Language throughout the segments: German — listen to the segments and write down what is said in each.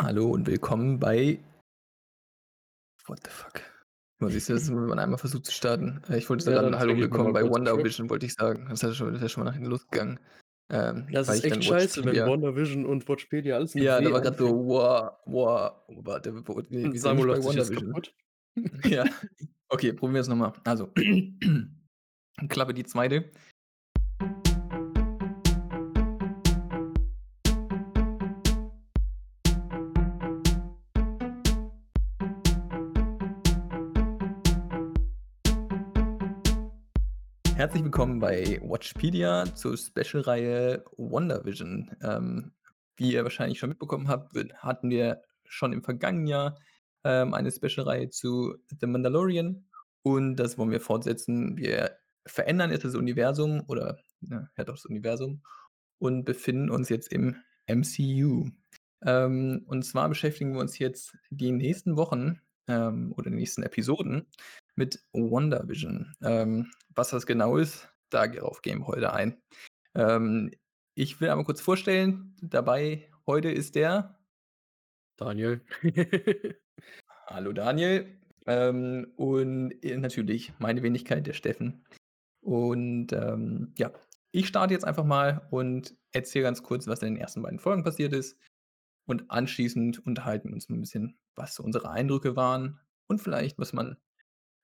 Hallo und willkommen bei What the fuck? Was ist das, wenn man einmal versucht zu starten? Äh, ich wollte Ja, sagen, dann hallo willkommen bei Wonder Schluck. Vision, wollte ich sagen. Das ist ja schon das ist ja schon mal nach hinten losgegangen. Ähm, Das ist echt scheiße, wenn Watchpedia WandaVision und Watchpedia alles Ja, da war grad so. „Wow, wow“, warte, wo wir Und wir sind Samuel bei jetzt WandaVision. kaputt. Ja, okay, probieren wir's noch mal. Also, Klappe die 2. Herzlich willkommen bei Watchpedia zur Special-Reihe WandaVision. Ähm, wie ihr wahrscheinlich schon mitbekommen habt, hatten wir schon im vergangenen Jahr, ähm, eine Special-Reihe zu The Mandalorian und das wollen wir fortsetzen. Wir verändern jetzt das Universum oder, ja, ja doch das Universum und befinden uns jetzt im MCU. Ähm, und zwar beschäftigen wir uns jetzt die nächsten Wochen, ähm, oder die nächsten Episoden mit WandaVision. Ähm, was das genau ist, darauf gehen wir heute ein. Ähm, ich will einmal kurz vorstellen, dabei heute ist der Daniel. Hallo Daniel. Ähm, und, äh, natürlich meine Wenigkeit, der Steffen. Und, ähm, ja, ich starte jetzt einfach mal und erzähle ganz kurz, was in den ersten beiden Folgen passiert ist. Und anschließend unterhalten wir uns 'n bisschen, was so unsere Eindrücke waren und vielleicht, was man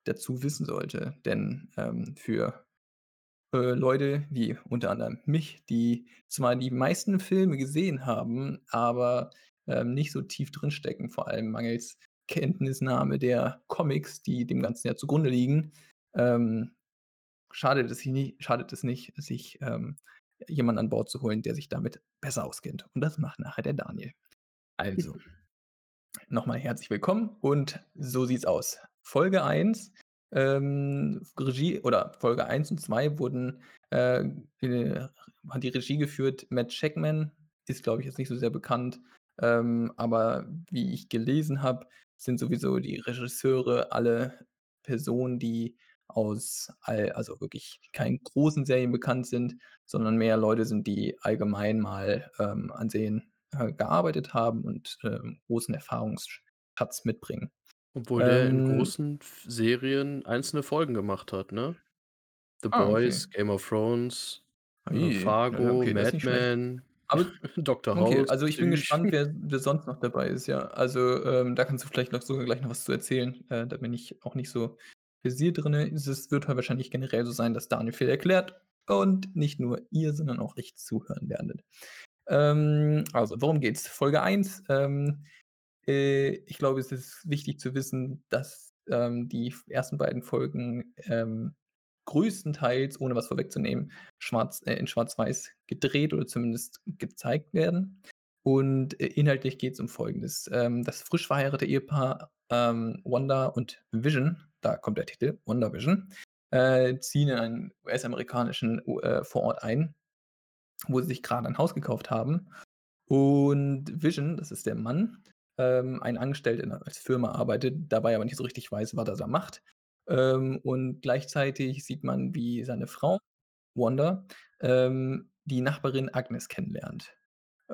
dazu wissen sollte. Denn, ähm, für, äh, Leute wie unter anderem mich, die zwar die meisten Filme gesehen haben, aber, ähm, nicht so tief drinstecken, vor allem mangels Kenntnisnahme der Comics, die dem Ganzen ja zugrunde liegen, ähm, schadet es nie schadet es nicht, sich, ähm, jemanden an Bord zu holen, der sich damit besser auskennt. Und das macht nachher der Daniel. Also, noch mal herzlich willkommen und so sieht's aus. Folge 1, ähm, Regie oder Folge 1 und 2 wurden, äh, hat die Regie geführt Matt Shakman, ist, glaube ich, jetzt nicht so sehr bekannt. Ähm, aber wie ich gelesen habe, sind sowieso die Regisseure alle Personen, die aus all also wirklich keinen großen Serien bekannt sind, sondern mehr Leute sind, die allgemein mal, ähm, an Serien, äh, gearbeitet haben und, ähm, großen Erfahrungsschatz mitbringen. Obwohl der in Ähm großen Serien einzelne Folgen gemacht hat, ne? The Ah, okay. Boys, Game of Thrones, äh, ja, ja, Fargo, okay, Mad. Men, Aber Doctor okay, House, also ich bin gespannt, wer wer sonst noch dabei ist, ja. Also, ähm, da kannst du vielleicht noch sogar gleich noch was zu erzählen. Äh, da bin ich auch nicht so versiert drinnen. Es wird halt wahrscheinlich generell so sein, dass Daniel viel erklärt und nicht nur ihr, sondern auch ich zuhören werdet. Ähm, also, worum geht's? Folge 1, ähm, äh, ich glaube, es ist wichtig zu wissen, dass, ähm, die ersten beiden Folgen, ähm, größtenteils, ohne was vorwegzunehmen, schwarz äh, in Schwarz-Weiß gedreht oder zumindest gezeigt werden. Und, äh, inhaltlich geht's um Folgendes: Ähm, das frisch verheiratete Ehepaar, ähm, Wanda und Vision, da kommt der Titel, WandaVision, äh, ziehen in einen US-amerikanischen äh, Vorort ein, wo sie sich grade ein Haus gekauft haben. Und Vision, das ist der Mann, ähm, ein Angestellter 'ner als Firma arbeitet, dabei aber nicht so richtig weiß, was er da macht. Ähm, und gleichzeitig sieht man, wie seine Frau, Wanda, ähm, die Nachbarin Agnes kennenlernt.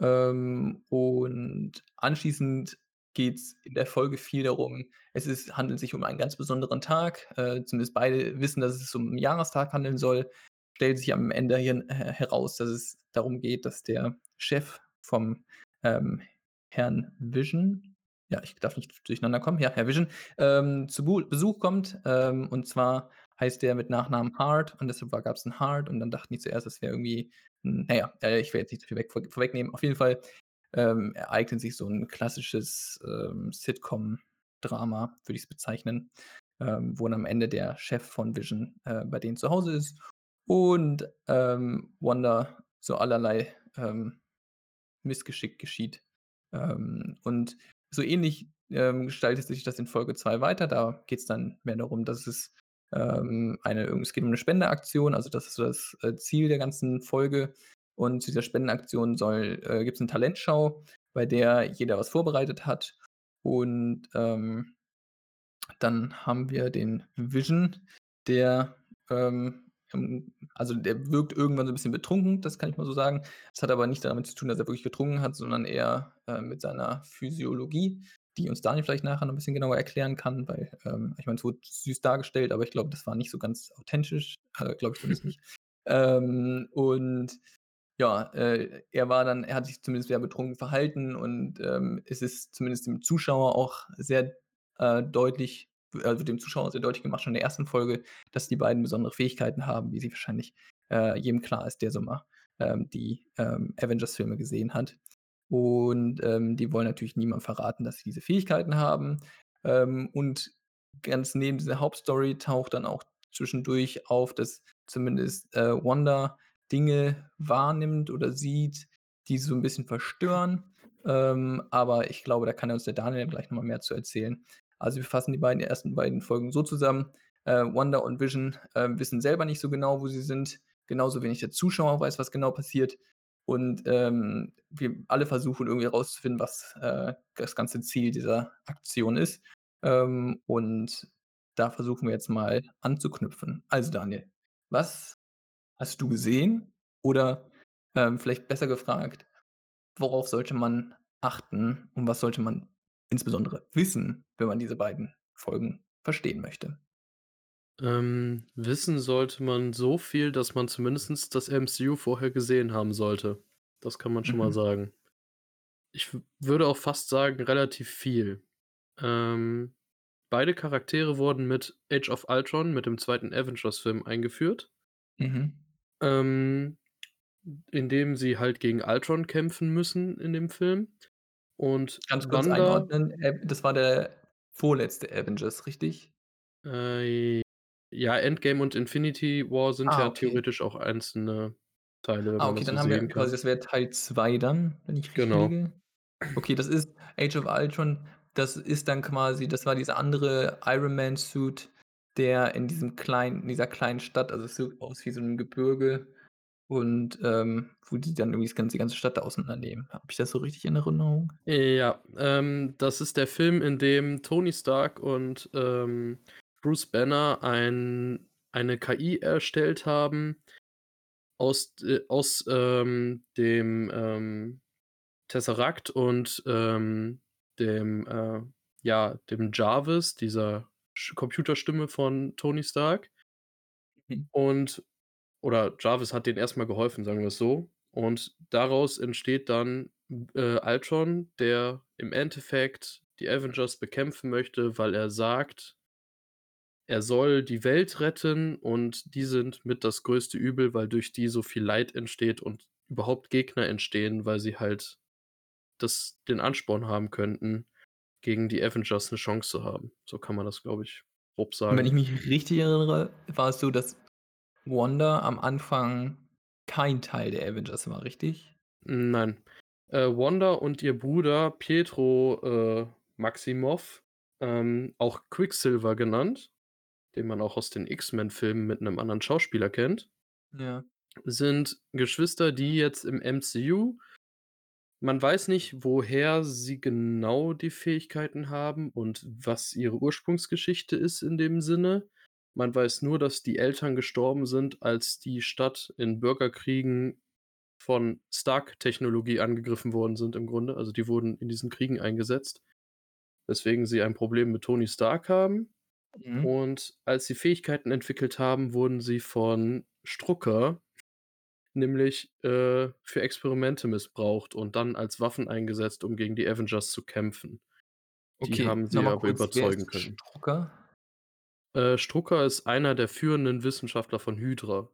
Ähm, und anschließend geht's in der Folge viel darum es ist handelt sich um einen ganz besonderen Tag, äh, zumindest beide wissen, dass es um 'n Jahrestag handeln soll. Stellt sich am Ende hin he heraus, dass es darum geht, dass der Chef vom, ähm, Herrn Vision ja, ich darf nicht durcheinander kommen, ja, Herr Vision, ähm, zu Besuch kommt. Ähm, und zwar heißt der mit Nachnamen Hart und deshalb war gab's 'n Hart und dann dachten die zuerst, es wäre irgendwie 'n na ja, äh, ich will jetzt nicht zu viel weg vor vorwegnehmen. Auf jeden Fall, ähm, ereignet sich so 'n klassisches, ähm, Sitcom-Drama, würde ich's bezeichnen, ähm, wo dann am Ende der Chef von Vision, äh, bei denen zu Hause ist und, ähm, Wanda so allerlei, ähm, Missgeschick geschieht. Ähm, und so ähnlich, ähm, gestaltet sich das in Folge 2 weiter. Da geht's dann mehr darum, dass es, ähm, eine es geht um 'ne Spendeaktion, also das ist so das, äh, Ziel der ganzen Folge. Und zu dieser Spendenaktion soll äh, gibt's 'ne Talentschau, bei der jeder was vorbereitet hat. Und, ähm, dann haben wir den Vision, der, ähm, also, der wirkt irgendwann so 'n bisschen betrunken, das kann ich mal so sagen. Das hat aber nicht damit zu tun, dass er wirklich getrunken hat, sondern eher, äh, mit seiner Physiologie, die uns Daniel vielleicht nachher noch 'n bisschen genauer erklären kann, weil, ähm, ich meine, es wurde süß dargestellt, aber ich glaube, das war nicht so ganz authentisch, äh, glaube ich zumindest nicht. Ähm, und ja, äh, er war dann er hat sich zumindest sehr betrunken verhalten und, ähm, es ist zumindest dem Zuschauer auch sehr, äh, deutlich also, dem Zuschauer sehr deutlich gemacht schon in der ersten Folge, dass die beiden besondere Fähigkeiten haben, wie sie wahrscheinlich, äh, jedem klar ist, der so mal, ähm, die, ähm, Avengers-Filme gesehen hat. Und, ähm, die wollen natürlich niemandem verraten, dass sie diese Fähigkeiten haben. Ähm, und ganz neben dieser Hauptstory taucht dann auch zwischendurch auf, dass zumindest, äh, Wanda Dinge wahrnimmt oder sieht, die sie so 'n bisschen verstören. Ähm, aber ich glaube, da kann uns der Daniel gleich noch mal mehr zu erzählen. Also, wir fassen die beiden ersten beiden Folgen so zusammen: Äh, Wanda und Vision, ähm, wissen selber nicht so genau, wo sie sind, genauso wenig der Zuschauer weiß, was genau passiert. Und, ähm, wir alle versuchen irgendwie herauszufinden, was, äh, das ganze Ziel dieser Aktion ist. Ähm, und da versuchen wir jetzt mal anzuknüpfen. Also, Daniel, was hast du gesehen? Oder, ähm, vielleicht besser gefragt, worauf sollte man achten und was sollte man insbesondere wissen, wenn man diese beiden Folgen verstehen möchte? Ähm, wissen sollte man so viel, dass man zumindest das MCU vorher gesehen haben sollte. Das kann man schon mal Mhm. sagen. Ich würde auch fast sagen, relativ viel. Ähm, beide Charaktere wurden mit Age of Ultron, mit dem 2. Avengers-Film eingeführt. Mhm. Ähm, indem sie halt gegen Ultron kämpfen müssen in dem Film. Und Ganz kurz Wanda einordnen, äh, das war der vorletzte Avengers, richtig? Äh, ja, Endgame und Infinity War sind Ah, ja okay. theoretisch auch einzelne Teile, Ah, okay, das so dann haben wir quasi das wäre Teil 2 dann, wenn ich richtig Genau. liege. Okay, das ist Age of Ultron, das ist dann quasi das war dieser andere Iron Man Suit, der in diesem kleinen in dieser kleinen Stadt also, es sieht aus wie so 'n Gebirge und, ähm, wo die dann irgendwie das ganze die ganze Stadt da auseinandernehmen. Habe ich das so richtig in Erinnerung? Ja, ähm, das ist der Film, in dem Tony Stark und, ähm, Bruce Banner ein eine KI erstellt haben aus d aus, ähm, dem, ähm, Tesseract und, ähm, dem, äh ja, dem Jarvis, dieser Computerstimme von Tony Stark. Mhm. Und oder Jarvis hat denen erst mal geholfen, sagen wir's so. Und daraus entsteht dann, äh, Ultron, der im Endeffekt die Avengers bekämpfen möchte, weil er sagt er soll die Welt retten und die sind mit das größte Übel, weil durch die so viel Leid entsteht und überhaupt Gegner entstehen, weil sie halt das den Ansporn haben könnten, gegen die Avengers 'ne Chance zu haben. So kann man das, glaube ich, grob Und wenn sagen. ich mich richtig erinnere, war es so, dass Wanda am Anfang kein Teil der Avengers war, richtig? Nein. Äh, Wanda und ihr Bruder Pietro, äh, Maximoff, ähm, auch Quicksilver genannt, den man auch aus den X-Men-Filmen mit 'nem anderen Schauspieler kennt Ja. sind Geschwister, die jetzt im MCU man weiß nicht, woher sie genau die Fähigkeiten haben und was ihre Ursprungsgeschichte ist in dem Sinne. Man weiß nur, dass die Eltern gestorben sind, als die Stadt in Bürgerkriegen von Stark-Technologie angegriffen worden sind im Grunde. Also, die wurden in diesen Kriegen eingesetzt, weswegen sie ein Problem mit Tony Stark haben. Mhm. Und als sie Fähigkeiten entwickelt haben, wurden sie von Strucker nämlich, äh, für Experimente missbraucht und dann als Waffen eingesetzt, um gegen die Avengers zu kämpfen. Die Okay, haben noch sie aber kurz, überzeugen können. Strucker? Äh, Strucker ist einer der führenden Wissenschaftler von Hydra.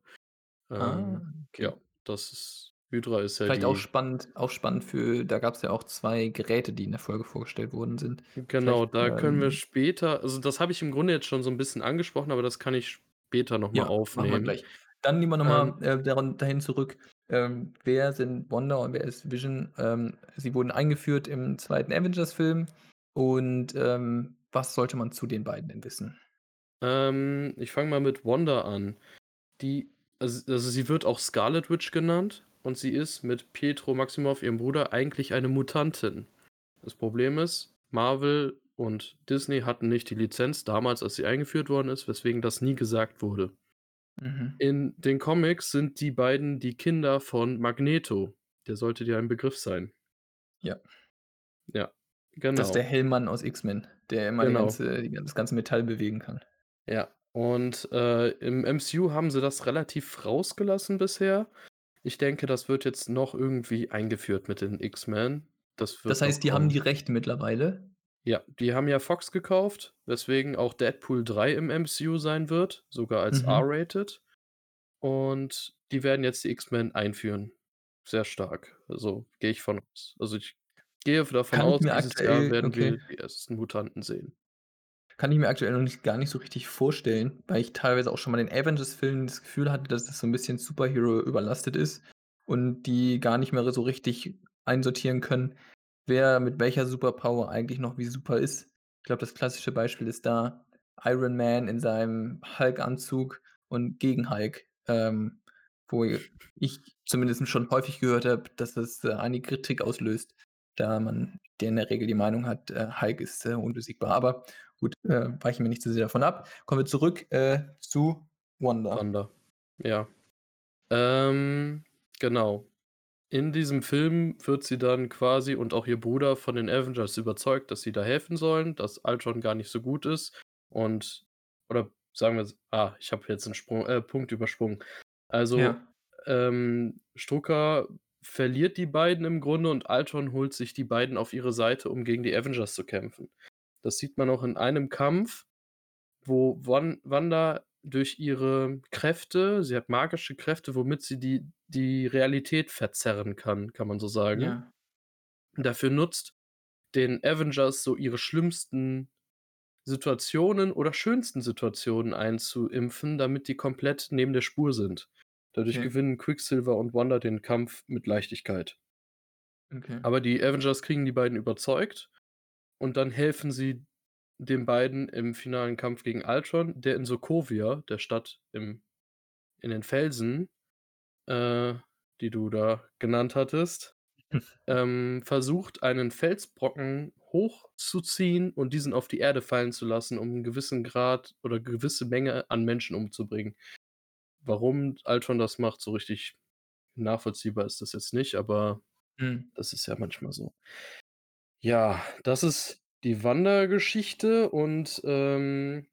Ah, Ähm, okay. ja, das ist Hydra ist ja Vielleicht auch die spannend auch spannend für da gab's ja auch 2 Geräte, die in der Folge vorgestellt worden sind. Genau, Vielleicht, da können wir ähm später also, das habe ich im Grunde jetzt schon so 'n bisschen angesprochen, aber das kann ich später noch mal Ja, machen wir aufnehmen. gleich. Dann gehen wir noch Ähm mal, äh, dahin zurück, ähm, wer sind Wanda und wer ist Vision? Ähm, sie wurden eingeführt im 2. Avengers-Film und, ähm, was sollte man zu den beiden denn wissen? Ähm, ich fange mal mit Wanda an. Die also also, sie wird auch Scarlet Witch genannt und sie ist mit Pietro Maximoff, ihrem Bruder, eigentlich eine Mutantin. Das Problem ist, Marvel und Disney hatten nicht die Lizenz damals, als sie eingeführt worden ist, weswegen das nie gesagt wurde. Mhm. In den Comics sind die beiden die Kinder von Magneto. Der sollte dir ein Begriff sein. Ja. Ja, Das ist der genau. Hellmann aus X-Men, der immer Genau. ganze das ganze Metall bewegen kann. Ja, und, äh, im MCU haben sie das relativ rausgelassen bisher. Ich denke, das wird jetzt noch irgendwie eingeführt mit den X-Men. Das Das heißt, die haben die Rechte mittlerweile? Ja, die haben ja Fox gekauft, weswegen auch Deadpool 3 im MCU sein wird, sogar als Mhm. R-rated. Und die werden jetzt die X-Men einführen. Sehr stark. Also, gehe ich von aus. Also, ich gehe davon Kann aus, dieses Jahr aktuell werden okay. wir die ersten Mutanten sehen. Kann ich mir aktuell noch nicht gar nicht so richtig vorstellen, weil ich teilweise auch schon mal den Avengers-Filmen das Gefühl hatte, dass das so 'n bisschen Superhero überlastet ist und die gar nicht mehr so richtig einsortieren können, wer mit welcher Superpower eigentlich noch wie super ist. Ich glaube, das klassische Beispiel ist da Iron Man in seinem Hulk-Anzug und gegen Hulk, ähm, wo ich zumindest schon häufig gehört habe, dass das, äh, einige Kritik auslöst, da man der in der Regel die Meinung hat, äh, Hulk ist, äh, unbesiegbar. Aber gut, äh, weichen wir nicht zu sehr davon ab. Kommen wir zurück, äh, zu Wanda. Wanda, ja. Ähm, genau. In diesem Film wird sie dann quasi und auch ihr Bruder von den Avengers überzeugt, dass sie da helfen sollen, dass Ultron gar nicht so gut ist und oder sagen wir's ah, ich habe jetzt 'n Sprung äh, Punkt übersprungen. Also, Ja. ähm, Strucker verliert die beiden im Grunde und Ultron holt sich die beiden auf ihre Seite, um gegen die Avengers zu kämpfen. Das sieht man auch in einem Kampf, wo Wan Wanda durch ihre Kräfte sie hat magische Kräfte, womit sie die die Realität verzerren kann, kann man so sagen Ja. dafür nutzt, den Avengers so ihre schlimmsten Situationen oder schönsten Situationen einzuimpfen, damit die komplett neben der Spur sind. Dadurch Okay. gewinnen Quicksilver und Wanda den Kampf mit Leichtigkeit. Okay. Aber die Avengers kriegen die beiden überzeugt und dann helfen sie den beiden im finalen Kampf gegen Ultron, der in Sokovia, der Stadt im in den Felsen, äh, die du da genannt hattest, ähm, versucht, einen Felsbrocken hochzuziehen und diesen auf die Erde fallen zu lassen, um 'n gewissen Grad oder gewisse Menge an Menschen umzubringen. Warum Ultron das macht, so richtig nachvollziehbar ist das jetzt nicht, aber Mhm. das ist ja manchmal so. Ja, das ist die Wanda-Geschichte und, ähm,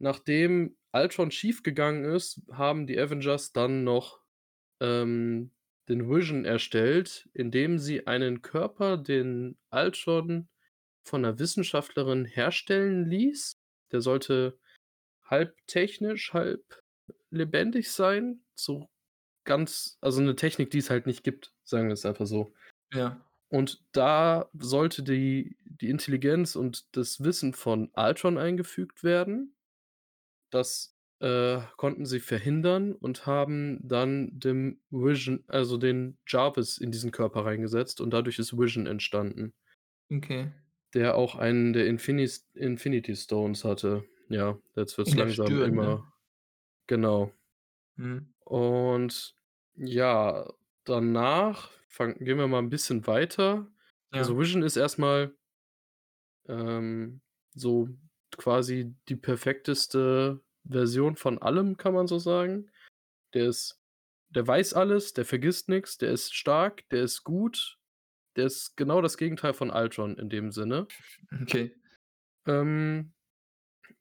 nachdem Ultron schiefgegangen ist, haben die Avengers dann noch, ähm, den Vision erstellt, indem sie einen Körper, den Ultron von 'ner Wissenschaftlerin herstellen ließ. Der sollte halb technisch, halb lebendig sein, so ganz also 'ne Technik, die es halt nicht gibt, sagen wir's einfach so. Ja. Und da sollte die die Intelligenz und das Wissen von Ultron eingefügt werden. Das, äh, konnten sie verhindern und haben dann dem Vision also den Jarvis in diesen Körper reingesetzt und dadurch ist Vision entstanden. Okay. Der auch einen der Infinis Infinity Stones hatte. Ja, jetzt wird's In der langsam Stirn, ne? immer genau. Mhm. Und ja, danach fangen gehen wir mal 'n bisschen weiter. Ja. Also Vision ist erst mal ähm, so quasi die perfekteste Version von allem, kann man so sagen. Der ist der weiß alles, der vergisst nix, der ist stark, der ist gut. Der ist genau das Gegenteil von Ultron in dem Sinne. Okay. Ähm,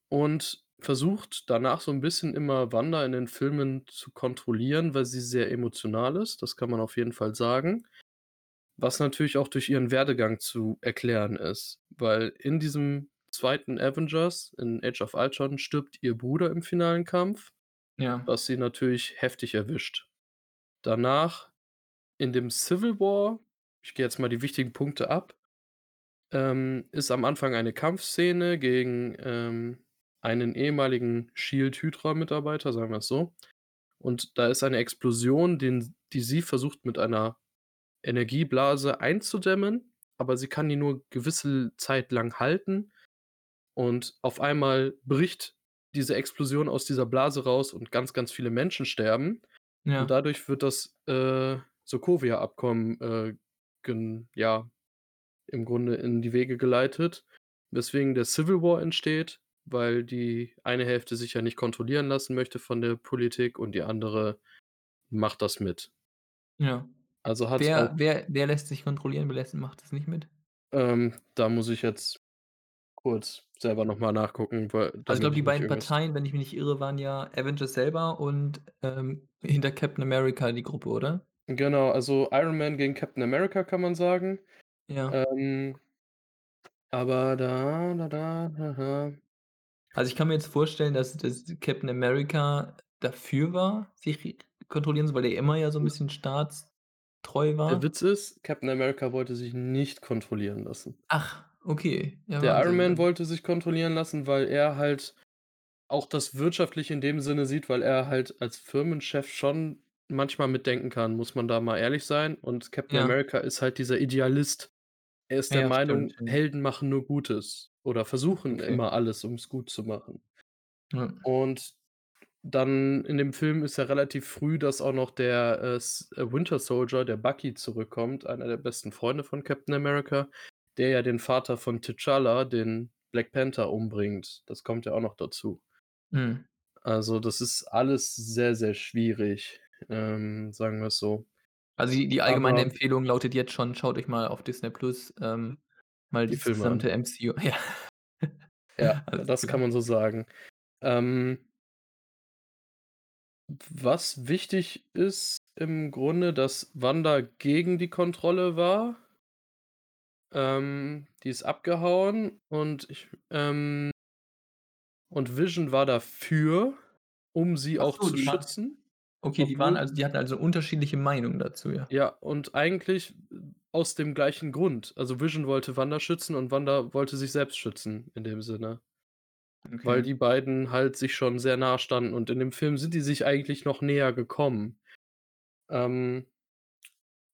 und versucht danach so 'n bisschen immer Wanda in den Filmen zu kontrollieren, weil sie sehr emotional ist, das kann man auf jeden Fall sagen. Was natürlich auch durch ihren Werdegang zu erklären ist, weil in diesem 2. Avengers, in Age of Ultron, stirbt ihr Bruder im finalen Kampf, Ja. was sie natürlich heftig erwischt. Danach in dem Civil War ich gehe jetzt mal die wichtigen Punkte ab, ähm, ist am Anfang eine Kampfszene gegen, ähm, einen ehemaligen Shield-Hydra-Mitarbeiter, sagen wir's so. Und da ist eine Explosion, den die sie versucht mit einer Energieblase einzudämmen, aber sie kann die nur gewisse Zeit lang halten. Und auf einmal bricht diese Explosion aus dieser Blase raus und ganz, ganz viele Menschen sterben. Und Ja. dadurch wird das, äh, Sokovia-Abkommen, äh, ja, im Grunde in die Wege geleitet, weswegen der Civil War entsteht weil die eine Hälfte sich ja nicht kontrollieren lassen möchte von der Politik und die andere macht das mit. Ja. Also auch Wer wer wer lässt sich kontrollieren, wer lässt macht das nicht mit? Ähm, da muss ich jetzt kurz selber noch mal nachgucken, weil Also, ich glaube, die ich beiden irgendwas Parteien, wenn ich mich nicht irre, waren ja Avengers selber und, ähm, hinter Captain America die Gruppe, oder? Genau, also Iron Man gegen Captain America kann man sagen. Ja. Ähm aber da, da, da, ha-ha. Also, ich kann mir jetzt vorstellen, dass dass Captain America dafür war, sich kontrollieren zu weil er immer ja so 'n bisschen staatstreu Der war. Witz ist, Captain America wollte sich nicht kontrollieren lassen. Ach, okay. Ja, Der Iron Wahnsinn, Man dann wollte sich kontrollieren lassen, weil er halt auch das Wirtschaftliche in dem Sinne sieht, weil er halt als Firmenchef schon manchmal mitdenken kann, muss man da mal ehrlich sein. Und Captain Ja. America ist halt dieser Idealist. Er ist der Ja, Meinung, stimmt. Helden machen nur Gutes oder versuchen Okay. immer alles, um's gut zu machen. Ja. Und dann in dem Film ist ja relativ früh, dass auch noch der, äh, äh, Winter Soldier, der Bucky zurückkommt, einer der besten Freunde von Captain America, der ja den Vater von T'Challa, den Black Panther, umbringt. Das kommt ja auch noch dazu. Mhm. Also, das ist alles sehr, sehr schwierig, ähm, sagen wir's so. Also, die die allgemeine Aber Empfehlung lautet jetzt schon: Schaut euch mal auf Disney Plus, ähm, mal Die das Filme an. gesamte MCU ja. Ja, Alles das kann man so sagen. Ähm was wichtig ist im Grunde, dass Wanda gegen die Kontrolle war. Ähm, die ist abgehauen und ich ähm und Vision war dafür, um sie Ach auch so, zu die schützen, okay, die waren obwohl also die hatten also unterschiedliche Meinungen dazu, ja? Ja, und eigentlich aus dem gleichen Grund. Also, Vision wollte Wanda schützen und Wanda wollte sich selbst schützen in dem Sinne. Weil Okay. die beiden halt sich schon sehr nah standen und in dem Film sind die sich eigentlich noch näher gekommen. Ähm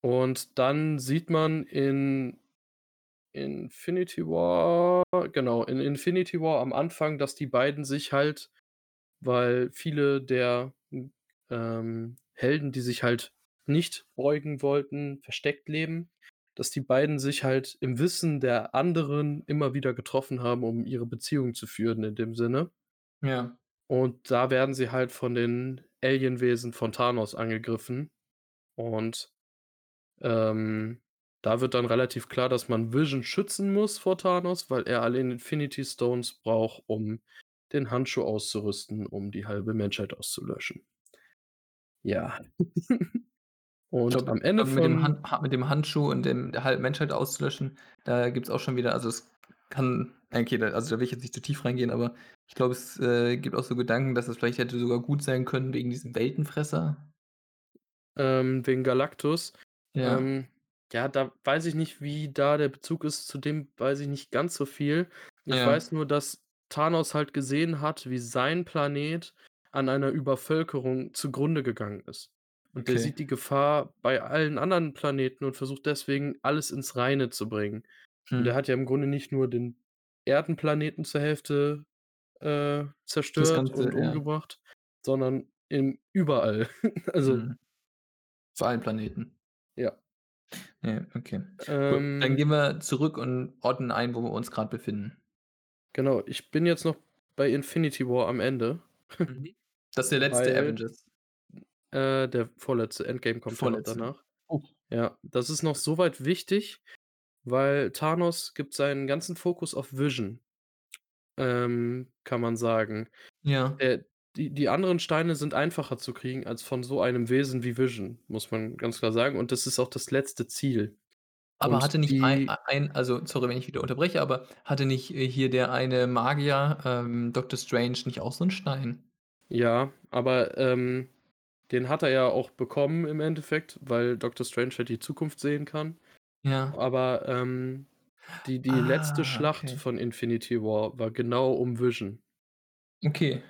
und dann sieht man in Infinity War genau, in Infinity War am Anfang, dass die beiden sich halt weil viele der, ähm, Helden, die sich halt nicht beugen wollten, versteckt leben, dass die beiden sich halt im Wissen der anderen immer wieder getroffen haben, um ihre Beziehung zu führen in dem Sinne. Ja. Und da werden sie halt von den Alienwesen von Thanos angegriffen. Und, ähm, da wird dann relativ klar, dass man Vision schützen muss vor Thanos, weil er alle Infinity Stones braucht, um den Handschuh auszurüsten, um die halbe Menschheit auszulöschen. Ja. Und glaube am Ende glaube, mit dem von Han Ha mit dem Handschuh und dem der halben Menschheit auszulöschen, da gibt's auch schon wieder also, es kann okay, da also, da will ich jetzt nicht zu tief reingehen, aber ich glaube, es, äh, gibt auch so Gedanken, dass es vielleicht hätte sogar gut sein können wegen diesem Weltenfresser. Ähm, wegen Galactus. Ja. Ähm, ja, da weiß ich nicht, wie da der Bezug ist, zu dem weiß ich nicht ganz so viel. Ich Ja. weiß nur, dass Thanos halt gesehen hat, wie sein Planet an einer Übervölkerung zugrunde gegangen ist. Und der Okay. sieht die Gefahr bei allen anderen Planeten und versucht deswegen, alles ins Reine zu bringen. Und der hat ja im Grunde nicht nur den Erdenplaneten zur Hälfte, äh, zerstört Ganze, und ja. umgebracht, sondern in überall. Also. Auf allen Planeten. Ja. Ja, okay. Gut, dann Ähm gehen wir zurück und ordnen ein, wo wir uns grad befinden. Genau, ich bin jetzt noch bei Infinity War am Ende. Mhm. Das ist der letzte Weil Avengers? äh, der vorletzte, Endgame kommt Vorletzte. danach. Oh. Ja, das ist noch so weit wichtig, weil Thanos gibt seinen ganzen Fokus auf Vision, ähm, kann man sagen. Ja. Äh, die die anderen Steine sind einfacher zu kriegen als von so einem Wesen wie Vision, muss man ganz klar sagen. Und das ist auch das letzte Ziel. Aber Und hatte nicht die ein also, sorry, wenn ich wieder unterbreche, aber hatte nicht, äh, hier der eine Magier, ähm, Doctor Strange nicht auch so 'n Stein? Ja, aber, ähm, den hat er ja auch bekommen im Endeffekt, weil Doctor Strange halt die Zukunft sehen kann. Ja. Aber, ähm, die die letzte Ah, Schlacht okay. von Infinity War war genau um Vision. Okay,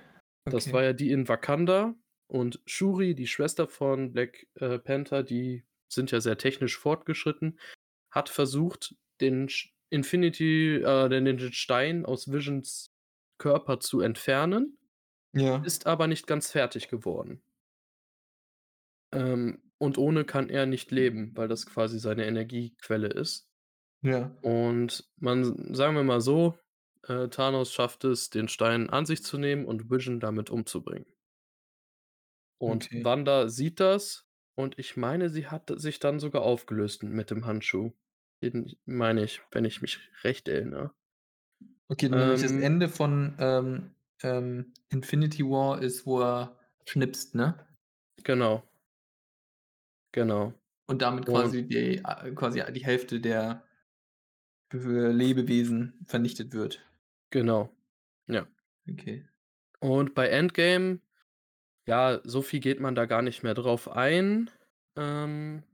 Das okay. war ja die in Wakanda und Shuri, die Schwester von Black, äh, Panther, die sind ja sehr technisch fortgeschritten, hat versucht, den Infinity äh, den den Stein aus Visions Körper zu entfernen, Ja. ist aber nicht ganz fertig geworden. Ähm, und ohne kann er nicht leben, weil das quasi seine Energiequelle ist. Ja. Und man sagen wir mal so, Äh, Thanos schafft es, den Stein an sich zu nehmen und Vision damit umzubringen. Und Okay. Wanda sieht das und ich meine, sie hat sich dann sogar aufgelöst mit dem Handschuh. Den meine ich, wenn ich mich recht erinnere. Okay, nämlich das Ähm, Ende von, ähm, ähm, Infinity War ist, wo er schnipst, ne? genau, genau. Und damit Und quasi die a quasi die Hälfte der für Lebewesen vernichtet wird. genau, ja. Okay. Und bei Endgame, ja, so viel geht man da gar nicht mehr drauf ein. Ähm,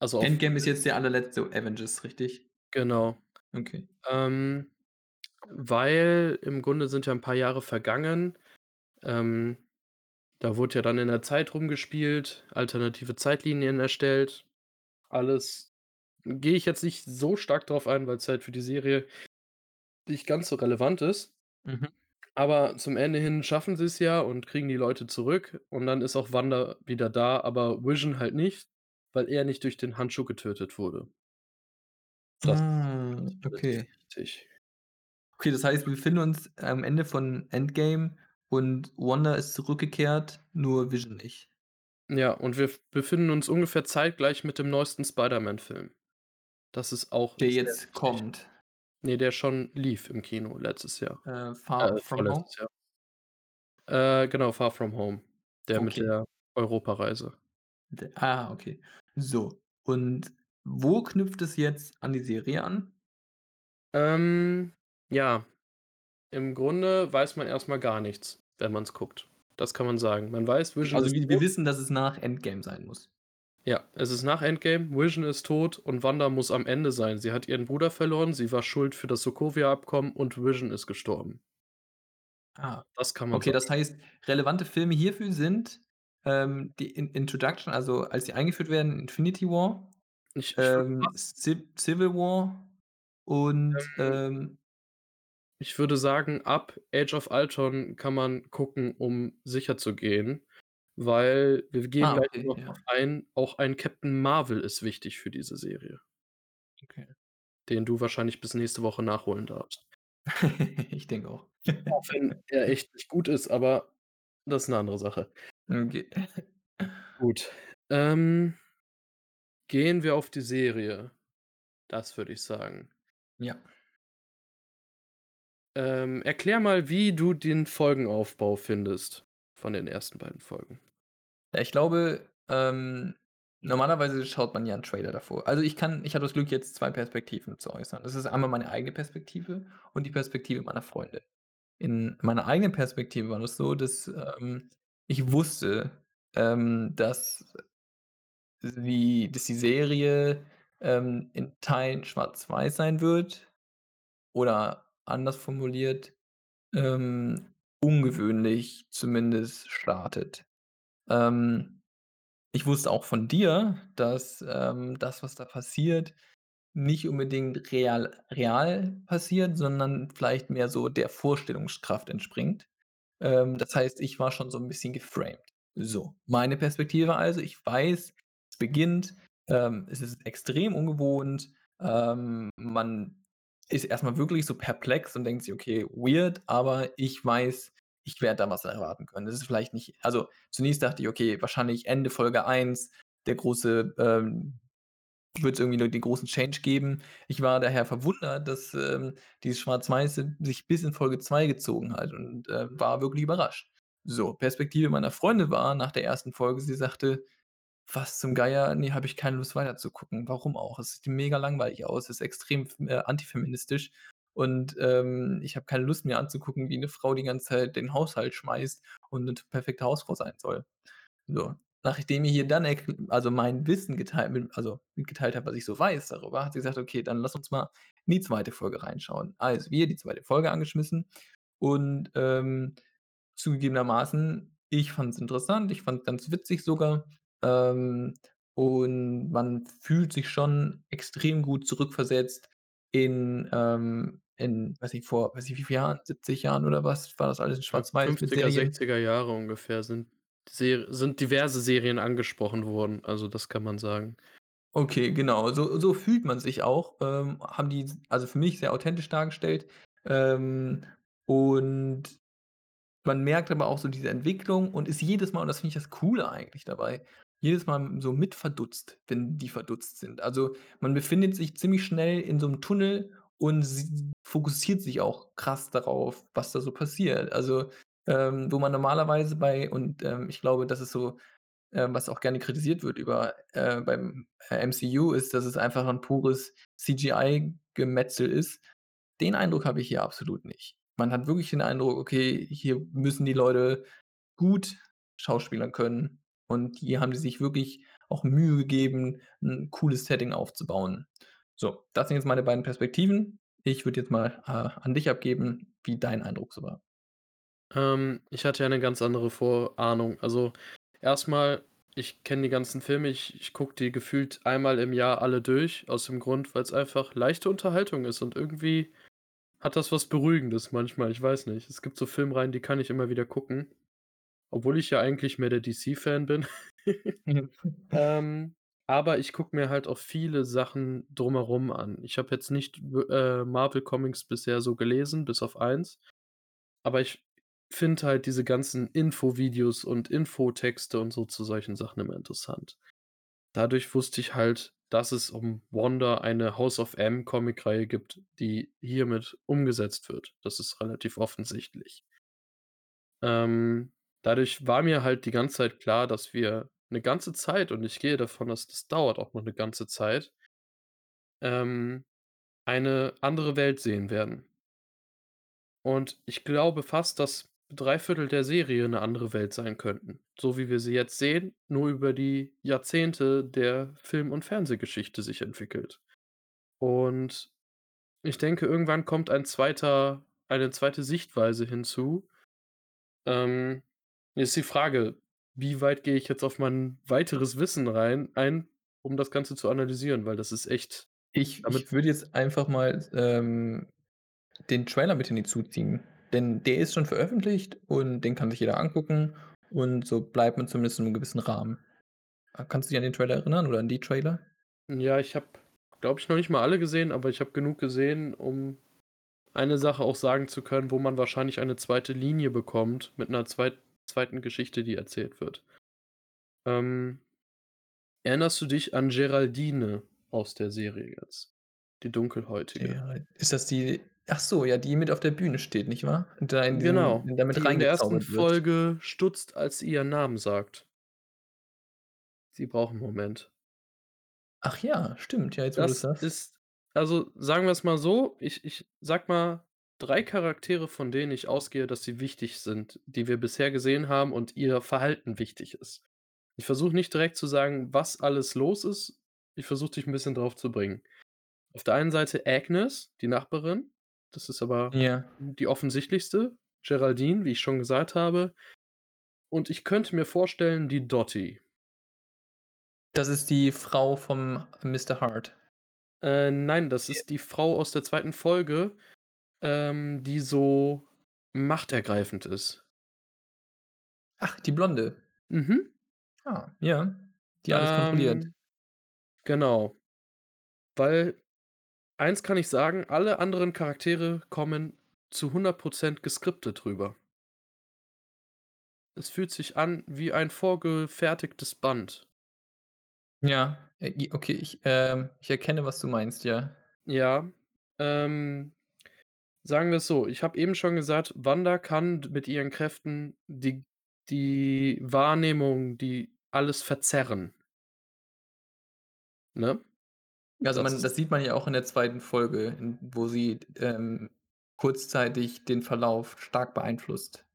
also Endgame ist jetzt der allerletzte Avengers, richtig? genau. Okay. Ähm, weil im Grunde sind ja 'n paar Jahre vergangen. Ähm, da wurde ja dann in der Zeit rumgespielt, alternative Zeitlinien erstellt. Alles gehe ich jetzt nicht so stark drauf ein, weil's halt für die Serie nicht ganz so relevant ist. Mhm. Aber zum Ende hin schaffen sie's ja und kriegen die Leute zurück und dann ist auch Wanda wieder da, aber Vision halt nicht, weil er nicht durch den Handschuh getötet wurde. Das Ah, okay. wichtig. Okay, das heißt, wir befinden uns am Ende von Endgame und Wanda ist zurückgekehrt, nur Vision nicht. Ja, und wir befinden uns ungefähr zeitgleich mit dem neuesten Spider-Man-Film. Das ist auch Der jetzt wichtig. kommt, Ne, der schon lief im Kino letztes Jahr. äh, Äh, Far From Home? Jahr. Äh, genau, Far From Home. Der mit Okay. der Europareise. Ah, okay. So, und wo knüpft es jetzt an die Serie an? Ähm, ja, im Grunde weiß man erst mal gar nichts, wenn man's guckt. Das kann man sagen. Man weiß, Vision Also, ist wir wir tot. wissen, dass es nach Endgame sein muss. Ja, es ist nach Endgame, Vision ist tot und Wanda muss am Ende sein. Sie hat ihren Bruder verloren, sie war schuld für das Sokovia-Abkommen und Vision ist gestorben. Ah, Das kann man okay, das sagen. heißt, relevante Filme hierfür sind, ähm, die In Introduction, also als sie eingeführt werden, Infinity War, Ich ich ähm, Civil War und, ähm ähm ich würde sagen, ab Age of Ultron kann man gucken, um sicherzugehen, weil wir gehen ah, gleich okay, noch ja. ein, auch ein Captain Marvel ist wichtig für diese Serie. Okay. Den du wahrscheinlich bis nächste Woche nachholen darfst. Ich denke auch. Auch wenn er echt nicht gut ist, aber das ist 'ne andere Sache. Okay. Gut, ähm gehen wir auf die Serie. Das würde ich sagen. Ja. Ähm, erklär mal, wie du den Folgenaufbau findest von den ersten beiden Folgen. Ja, ich glaube, ähm, normalerweise schaut man ja 'n Trailer davor. Also, ich kann ich habe das Glück, jetzt 2 Perspektiven zu äußern. Das ist einmal meine eigene Perspektive und die Perspektive meiner Freunde. In meiner eigenen Perspektive war das so, dass, ähm, ich wusste, ähm, dass sie dass die Serie, ähm, in Teilen schwarz-weiß sein wird oder anders formuliert, ähm, ungewöhnlich zumindest startet. Ähm, ich wusste auch von dir, dass, ähm, das, was da passiert, nicht unbedingt real real passiert, sondern vielleicht mehr so der Vorstellungskraft entspringt. Ähm, das heißt, ich war schon so 'n bisschen geframed. So, meine Perspektive also, ich weiß, es beginnt, ähm, es ist extrem ungewohnt, ähm, man ist erst mal wirklich so perplex und denkt sich: „Okay, weird“, aber ich weiß, ich werde da was erwarten können. Das ist vielleicht nicht also, zunächst dachte ich: „Okay, wahrscheinlich Ende Folge 1, der große, ähm wird's irgendwie nur den großen Change geben.“ Ich war daher verwundert, dass, ähm, dieses Schwarz-Weiße sich bis in Folge 2 gezogen hat und, äh, war wirklich überrascht. So, Perspektive meiner Freundin war nach der ersten Folge, sie sagte: „Was zum Geier? Ne, habe ich keine Lust weiter zu gucken.“ Warum auch? Es sieht mega langweilig aus, ist extrem äh, antifeministisch und, ähm, ich habe keine Lust mir anzugucken, wie 'ne Frau die ganze Zeit den Haushalt schmeißt und 'ne t perfekte Hausfrau sein soll. So, nachdem ihr dann erk also, mein Wissen geteilt also, mitgeteilt habe, was ich so weiß darüber, hat sie gesagt: „Okay, dann lass uns mal in die 2. Folge reinschauen.“ Also, wir die 2. Folge angeschmissen und, ähm, zugegebenermaßen, ich fand's interessant, ich fand's ganz witzig sogar, ähm, und man fühlt sich schon extrem gut zurückversetzt in, ähm in weiß nicht, vor weiß nicht wie viel Jahren, 70 Jahren oder was, war das alles in Ja, Schwarz-Weiß mit 50er, Serien? 60er Jahre ungefähr sind Ser sind diverse Serien angesprochen worden, also, das kann man sagen. Okay, genau, so so fühlt man sich auch, ähm, haben die also, für mich sehr authentisch dargestellt. Ähm, und man merkt aber auch so diese Entwicklung und ist jedes Mal und das finde ich das Coole eigentlich dabei, jedes Mal so mit verdutzt, wenn die verdutzt sind. Also, man befindet sich ziemlich schnell in so 'nem Tunnel und fokussiert sich auch krass darauf, was da so passiert. Also, ähm, wo man normalerweise bei und, ähm, ich glaube, das ist so, ähm, was auch gerne kritisiert wird über äh, beim, äh, MCU ist, dass es einfach 'n pures CGI-Gemetzel ist. Den Eindruck habe ich hier absolut nicht. Man hat wirklich den Eindruck, okay, hier müssen die Leute gut schauspielern können und hier haben die sich wirklich auch Mühe gegeben, 'n cooles Setting aufzubauen. So, das sind jetzt meine beiden Perspektiven. Ich würde jetzt mal, äh, an dich abgeben, wie dein Eindruck so war. Ähm, ich hatte ja 'ne ganz andere Vorahnung. Also, erst mal, ich kenne die ganzen Filme, ich ich gucke die gefühlt einmal im Jahr alle durch, aus dem Grund, weil's einfach leichte Unterhaltung ist und irgendwie hat das was Beruhigendes manchmal, ich weiß nicht. Es gibt so Filmreihen, die kann ich immer wieder gucken, obwohl ich ja eigentlich mehr der DC-Fan bin. Ähm, aber ich gucke mir halt auch viele Sachen drumherum an. Ich habe jetzt nicht äh, Marvel Comics bisher so gelesen, bis auf eins. Aber ich finde halt diese ganzen Infovideos und Infotexte und so zu solchen Sachen immer interessant. Dadurch wusste ich halt, dass es um Wanda eine House of M Comicreihe gibt, die hiermit umgesetzt wird. Das ist relativ offensichtlich. Ähm, dadurch war mir halt die ganze Zeit klar, dass wir 'ne ganze Zeit und ich gehe davon aus, das dauert auch noch 'ne ganze Zeit ähm, eine andere Welt sehen werden. Und ich glaube fast, dass 3/4 der Serie 'ne andere Welt sein könnten, so wie wir sie jetzt sehen, nur über die Jahrzehnte der Film und Fernsehgeschichte sich entwickelt. Und ich denke, irgendwann kommt ein zweiter eine 2. Sichtweise hinzu. Ähm, ist die Frage, wie weit gehe ich jetzt auf mein weiteres Wissen rein ein, um das Ganze zu analysieren, weil das ist echt Ich ich würde jetzt einfach mal, ähm, den Trailer mit hinzuziehen, denn der ist schon veröffentlicht und den kann sich jeder angucken und so bleibt man zumindest in 'nem gewissen Rahmen. Äh, kannst du dich an den Trailer erinnern oder an die Trailer? Ja, ich habe, glaube ich, noch nicht mal alle gesehen, aber ich habe genug gesehen, um eine Sache auch sagen zu können, wo man wahrscheinlich eine 2. Linie bekommt mit 'ner zweit zweiten Geschichte, die erzählt wird. Ähm erinnerst du dich an Geraldine aus der Serie jetzt, die Dunkelhäutige? Ja, ist das die ach so, ja, die mit auf der Bühne steht, nicht wahr? Da in Genau, damit die in der 1. reingezaubert wird. Folge stutzt, als sie ihren Namen sagt. Sie braucht 'n Moment. Ach ja, stimmt, ja, jetzt Das sagst. ist also, sagen wir's mal so, ich ich sage mal, 3 Charaktere, von denen ich ausgehe, dass sie wichtig sind, die wir bisher gesehen haben und ihr Verhalten wichtig ist. Ich versuche nicht direkt zu sagen, was alles los ist. Ich versuche dich 'n bisschen drauf zu bringen. Auf der einen Seite Agnes, die Nachbarin, das ist aber Ja. die offensichtlichste. Geraldine, wie ich schon gesagt habe. Und ich könnte mir vorstellen, die Dottie. Das ist die Frau vom Mister Hart. Äh, nein, das ist die Frau aus der 2. Folge, ähm, die so machtergreifend ist. Ach, die Blonde. Mhm. Ah, ja, die alles kontrolliert. Ähm, genau. Weil eins kann ich sagen, alle anderen Charaktere kommen zu 100 % geskriptet rüber. Es fühlt sich an wie ein vorgefertigtes Band. Ja, äh, okay, ich, ähm ich erkenne, was du meinst, ja. Ja, ähm, sagen wir's so, ich habe eben schon gesagt, Wanda kann d mit ihren Kräften die die Wahrnehmung, die alles verzerren. Ne? Also, Das man ist das sieht man ja auch in der 2. Folge, in wo sie, ähm, kurzzeitig den Verlauf stark beeinflusst.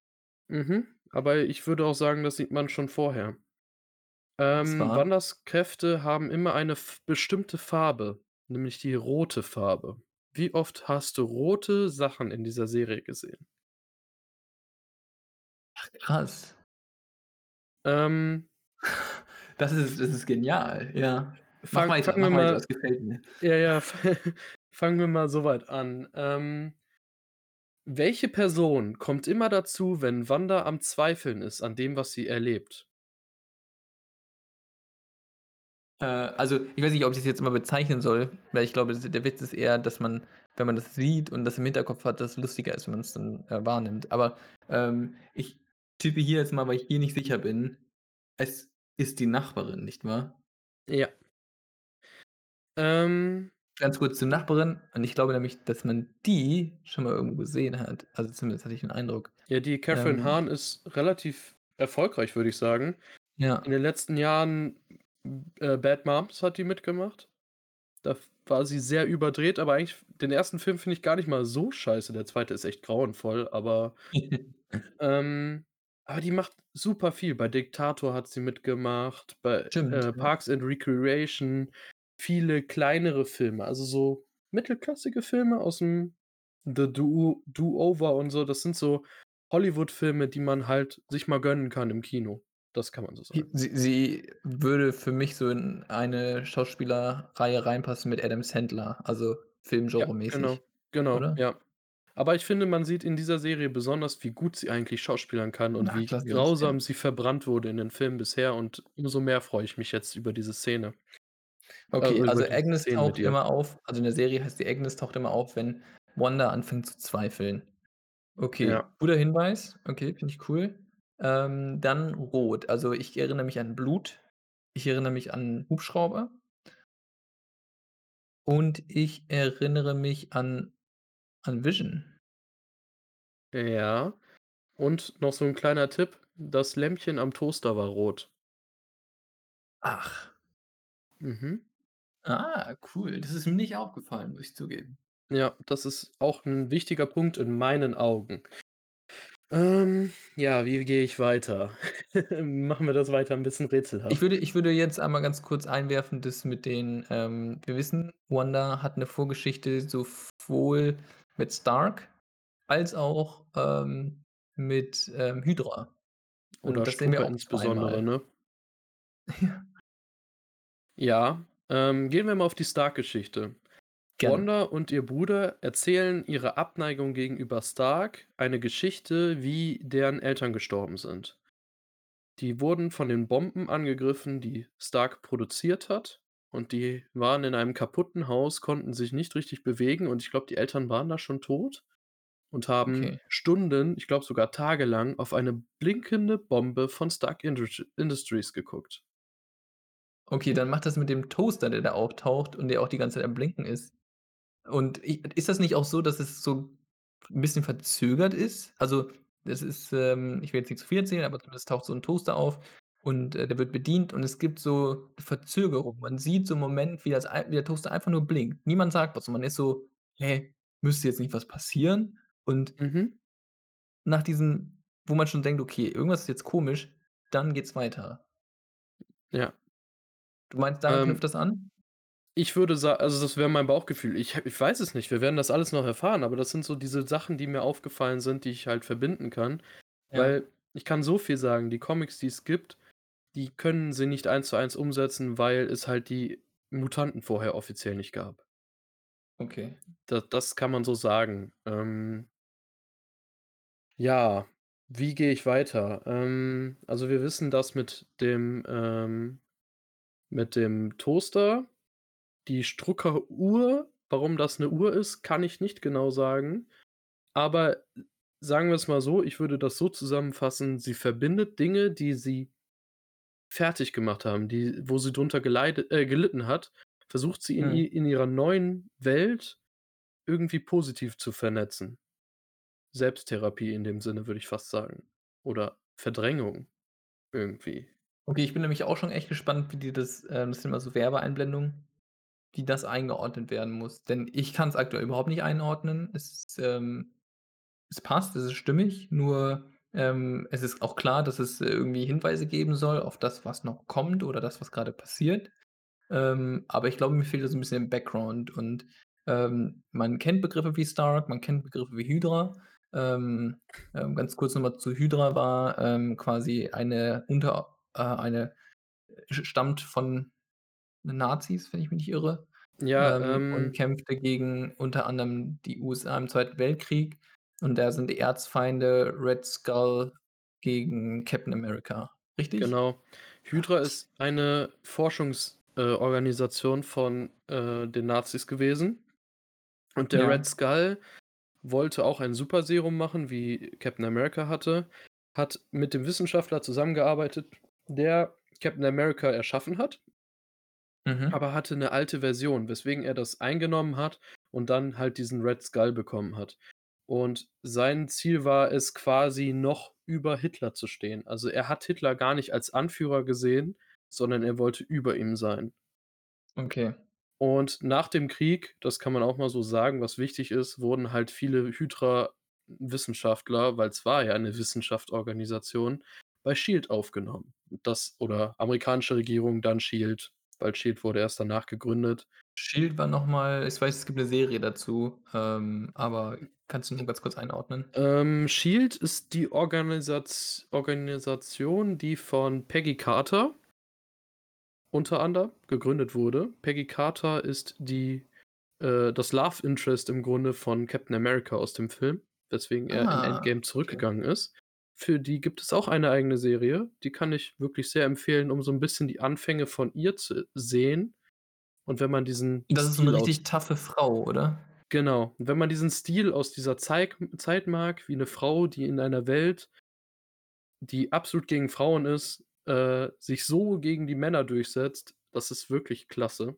Mhm, aber ich würde auch sagen, das sieht man schon vorher. Und Ähm? Wandas Kräfte haben immer eine f bestimmte Farbe, nämlich die rote Farbe. Wie oft hast du rote Sachen in dieser Serie gesehen? Ach, krass. Ähm Das ist das ist genial, ja. Mach Fang weiter, fangen wir mach weiter, mal das gefällt mir. ja, ja, fangen wir mal so weit an. Ähm welche Person kommt immer dazu, wenn Wanda am Zweifeln ist an dem, was sie erlebt? Äh, also, ich weiß nicht, ob ich das jetzt immer bezeichnen soll, weil ich glaube, der Witz ist eher, dass man, wenn man das sieht und das im Hinterkopf hat, das lustiger ist, wenn man's dann, äh, wahrnimmt. Aber, ähm, ich tippe hier jetzt mal, weil ich hier nicht sicher bin. Es ist die Nachbarin, nicht wahr? Ja. Ähm Ganz kurz zur Nachbarin und ich glaube nämlich, dass man die schon mal irgendwo gesehen hat. Also, zumindest hatte ich den Eindruck. Ja, die Kathryn Ähm Hahn ist relativ erfolgreich, würde ich sagen. In Ja. den letzten Jahren, äh, „Bad Moms“ hat die mitgemacht. Da war sie sehr überdreht, aber eigentlich den 1. Film finde ich gar nicht mal so scheiße. Der 2. ist echt grauenvoll, aber ähm, aber die macht super viel. Bei „Diktator“ hat sie mitgemacht, bei, äh. „Parks and Recreation“, viele kleinere Filme, also so mittelklassige Filme aus'm „The Do Do-Over“ und so. Das sind so Hollywood-Filme, die man halt sich mal gönnen kann im Kino. Das kann man so sagen. sie sie würde für mich so in eine Schauspielerreihe reinpassen mit Adam Sandler, also Ja, genau, Filmgenremäßig, genau, oder? ja. Aber ich finde, man sieht in dieser Serie besonders, wie gut sie eigentlich schauspielern kann und Na, wie ja. grausam sie verbrannt wurde in den Filmen bisher und umso mehr freue ich mich jetzt über diese Szene. Äh, Okay, also diese Agnes Szenen mit taucht immer auf also in der Serie heißt die Agnes taucht immer auf, wenn Wanda anfängt zu zweifeln. Ja. Okay, guter Hinweis. Okay, finde ich cool. Ähm, dann rot. Also, ich erinnere mich an Blut. Ich erinnere mich an Hubschrauber. Und ich erinnere mich an an Vision. Ja. Und noch so 'n kleiner Tipp: Das Lämpchen am Toaster war rot. Ach. Mhm. Ah, cool. Das ist mir nicht aufgefallen, muss ich zugeben. Ja, das ist auch 'n wichtiger Punkt in meinen Augen. Ähm, ja, wie gehe ich weiter? Machen wir das weiter 'n bisschen Ich rätselhaft. würde ich würde jetzt einmal ganz kurz einwerfen, das mit den ähm, wir wissen, Wanda hat 'ne Vorgeschichte sowohl mit Stark als auch, ähm, mit, ähm, Hydra. Und Oder das sehen wir Strucker auch insbesondere, zweimal. ne? Ja. Ja, ähm, gehen wir mal auf die Stark-Geschichte. Gerne. Wanda und ihr Bruder erzählen ihre Abneigung gegenüber Stark, eine Geschichte, wie deren Eltern gestorben sind. Die wurden von den Bomben angegriffen, die Stark produziert hat, und die waren in einem kaputten Haus, konnten sich nicht richtig bewegen und ich glaube, die Eltern waren da schon tot und haben Okay. Stunden, ich glaube sogar tagelang, auf eine blinkende Bombe von Stark Indus Industries geguckt. Okay, dann macht das mit dem Toaster, der da auftaucht und der auch die ganze Zeit am Blinken ist. Und i ist das nicht auch so, dass es so 'n bisschen verzögert ist? Also, das ist, ähm ich will jetzt nicht zu viel erzählen, aber es taucht so 'n Toaster auf und, äh, der wird bedient und es gibt so Verzögerung. Man sieht so 'n Moment, wie das ei wie der Toaster einfach nur blinkt. Niemand sagt was und man ist so: „Hä, müsste jetzt nicht was passieren?“ Und Mhm. nach diesem wo man schon denkt: „Okay, irgendwas ist jetzt komisch“, dann geht's weiter. Ja. Du meinst, daran Ähm knüpft das an? Ich würde sa also, das wäre mein Bauchgefühl. Ich ich weiß es nicht. Wir werden das alles noch erfahren, aber das sind so diese Sachen, die mir aufgefallen sind, die ich halt verbinden kann. Ja. Weil ich kann so viel sagen, die Comics, die es gibt, die können sie nicht 1 zu 1 umsetzen, weil es halt die Mutanten vorher offiziell nicht gab. Okay. Da das kann man so sagen. Ähm Ja, wie gehe ich weiter? Ähm, also, wir wissen das mit dem ähm, mit dem Toaster. Die Strucker-Uhr, warum das 'ne Uhr ist, kann ich nicht genau sagen. Aber sagen wir's mal so, ich würde das so zusammenfassen, sie verbindet Dinge, die sie fertiggemacht haben, die wo sie drunter geleidet äh, gelitten hat, versucht sie in i Mhm. in ihrer neuen Welt irgendwie positiv zu vernetzen. Selbsttherapie in dem Sinne, würde ich fast sagen. Oder Verdrängung irgendwie. Okay, ich bin nämlich auch schon echt gespannt, wie die das ähm, das sind immer so Werbeeinblendungen, wie das eingeordnet werden muss. Denn ich kann's aktuell überhaupt nicht einordnen. Es, ähm es passt, es ist stimmig, nur, ähm, es ist auch klar, dass es irgendwie Hinweise geben soll auf das, was noch kommt oder das, was grade passiert. Ähm, aber ich glaube, mir fehlt da so 'n bisschen Background und, ähm, man kennt Begriffe wie Stark, man kennt Begriffe wie Hydra. Ähm, ähm, ganz kurz noch mal zu Hydra war, quasi eine unter äh, eine sch stammt von Nazis, wenn ich mich nicht irre, Ja, ähm, und ähm kämpfte gegen unter anderem die USA im Zweiten Weltkrieg. Und da sind die Erzfeinde Red Skull gegen Captain America, richtig? Genau. Hydra ist eine Forschungs äh, von, äh, den Nazis gewesen. Und der Red Ja. Skull wollte auch ein Superserum machen, wie Captain America hatte, hat mit dem Wissenschaftler zusammengearbeitet, der Captain America erschaffen hat Mhm. aber hatte 'ne alte Version, weswegen er das eingenommen hat und dann halt diesen Red Skull bekommen hat. Und sein Ziel war es quasi noch über Hitler zu stehen. Also, er hat Hitler gar nicht als Anführer gesehen, sondern er wollte über ihm sein. Okay. Und nach dem Krieg, das kann man auch mal so sagen, was wichtig ist, wurden halt viele Hydra-Wissenschaftler, weil's war ja eine Wissenschaftsorganisation, bei SHIELD aufgenommen. Das oder amerikanische Regierung, dann SHIELD, weil SHIELD wurde erst danach gegründet. SHIELD war noch mal ich weiß, es gibt 'ne Serie dazu, ähm, aber kannst du nur ganz kurz einordnen? Ähm, SHIELD ist die Organisaz Organisation, die von Peggy Carter unter anderem gegründet wurde. Peggy Carter ist die äh, das Love Interest im Grunde von Captain America aus dem Film, weswegen er in Ah, Endgame okay. zurückgegangen ist. Für die gibt es auch eine eigene Serie, die kann ich wirklich sehr empfehlen, um so 'n bisschen die Anfänge von ihr zu sehen. Und wenn man diesen Das ist so 'ne aus richtig toughe Frau, oder? Genau. Wenn man diesen Stil aus dieser Zeig Zeit mag, wie 'ne Frau, die in einer Welt die absolut gegen Frauen ist, äh, sich so gegen die Männer durchsetzt, das ist wirklich klasse.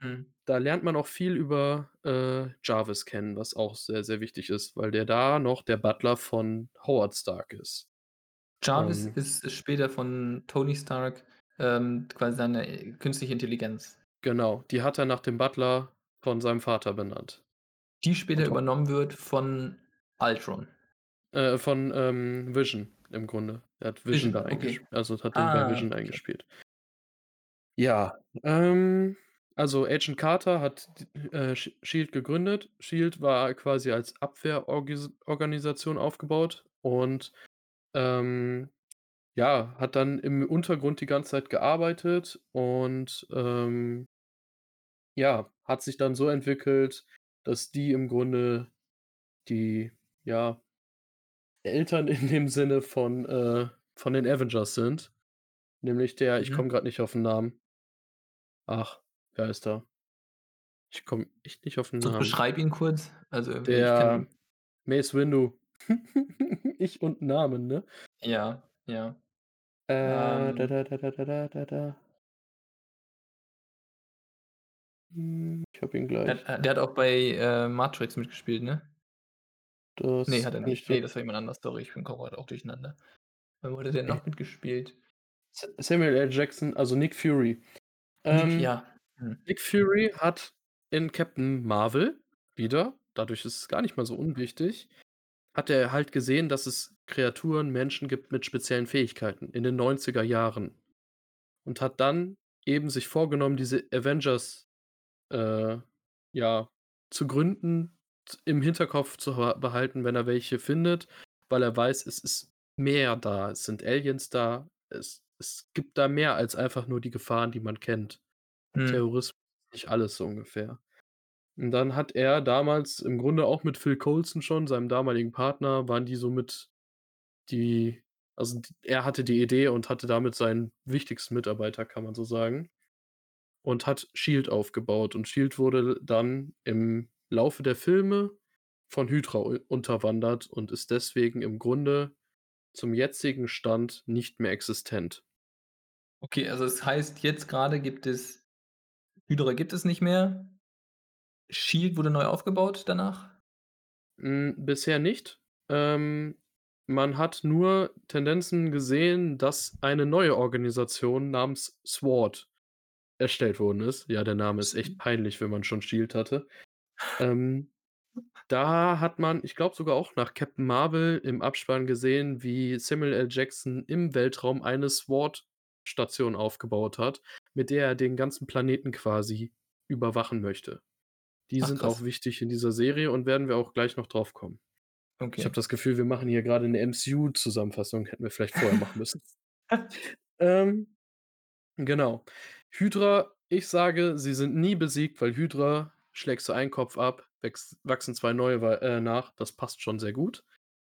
Mhm. Da lernt man auch viel über, äh, Jarvis kennen, was auch sehr, sehr wichtig ist, weil der da noch der Butler von Howard Stark ist. Jarvis Ähm ist später von Tony Stark, ähm, quasi seine, äh, künstliche Intelligenz. Genau, die hat er nach dem Butler von seinem Vater benannt. Die später Und ho übernommen wird von Ultron. Äh, von, ähm, Vision im Grunde. Er hat Vision da Vision, okay. eingesch also, hat den bei Ah, Vision okay. eingespielt. Ja, ähm, also, Agent Carter hat d äh, Sh SHIELD gegründet. SHIELD war quasi als Abwehrorgis Organisation aufgebaut und, ähm, ja, hat dann im Untergrund die ganze Zeit gearbeitet und, ähm ja, hat sich dann so entwickelt, dass die im Grunde die, ja Eltern in dem Sinne von, äh von den Avengers sind. Nämlich der ich Mhm. komme grad nicht auf 'n Namen. Ach, wie heißt er? Ich komme echt nicht auf 'n So, Namen. beschreib ihn kurz. Also, ich Der kenne Mace Windu. Ich und Namen, ne? Ja, ja. Äh, da Ähm da da da da da da da. Hm, ich habe ihn Der gleich. hat der hat auch bei, äh, Matrix mitgespielt, ne? Ne, Das hat er ich nicht. dir Ne, das war jemand anders. Sorry, ich bin grad auch durcheinander. Hat er denn noch mitgespielt? Sa Samuel L. Jackson, also, Nick Fury. Nick, Ähm, ja. Mhm. Nick Fury hat in Captain Marvel wieder dadurch ist es gar nicht mal so unwichtig hat er halt gesehen, dass es Kreaturen, Menschen gibt mit speziellen Fähigkeiten in den 90er Jahren und hat dann eben sich vorgenommen, diese Avengers, äh, ja, zu gründen, im Hinterkopf zu ha behalten, wenn er welche findet, weil er weiß, es ist mehr da. Es sind Aliens da. Es es gibt da mehr als einfach nur die Gefahren, die man kennt. Mhm. Terrorismus ist nicht alles so ungefähr. Und dann hat er damals im Grunde auch mit Phil Coulson schon, seinem damaligen Partner, waren die so mit die also, er hatte die Idee und hatte damit seinen wichtigsten Mitarbeiter, kann man so sagen, und hat SHIELD aufgebaut. Und SHIELD wurde dann im Laufe der Filme von Hydra unterwandert und ist deswegen im Grunde zum jetzigen Stand nicht mehr existent. Okay, also, es heißt, jetzt grade gibt es Hydra gibt es nicht mehr. SHIELD wurde neu aufgebaut danach? Hm, bisher nicht. Ähm, man hat nur Tendenzen gesehen, dass eine neue Organisation namens SWORD erstellt worden ist. Ja, der Name ist echt peinlich, wenn man schon SHIELD hatte. Ähm, da hat man, ich glaube sogar auch nach Captain Marvel im Abspann gesehen, wie Samuel L. Jackson im Weltraum eine SWORD-Station aufgebaut hat, mit der er den ganzen Planeten quasi überwachen möchte. Die Ach, sind auch krass. wichtig in dieser Serie und werden wir auch gleich noch drauf kommen. Ich habe Okay. das Gefühl, wir machen hier grade 'ne MCU-Zusammenfassung, hätten wir vielleicht vorher machen müssen. Ähm, genau. Hydra, ich sage, sie sind nie besiegt, weil Hydra schlägst du einen Kopf ab, wachsen 2 neue äh, nach. Das passt schon sehr gut.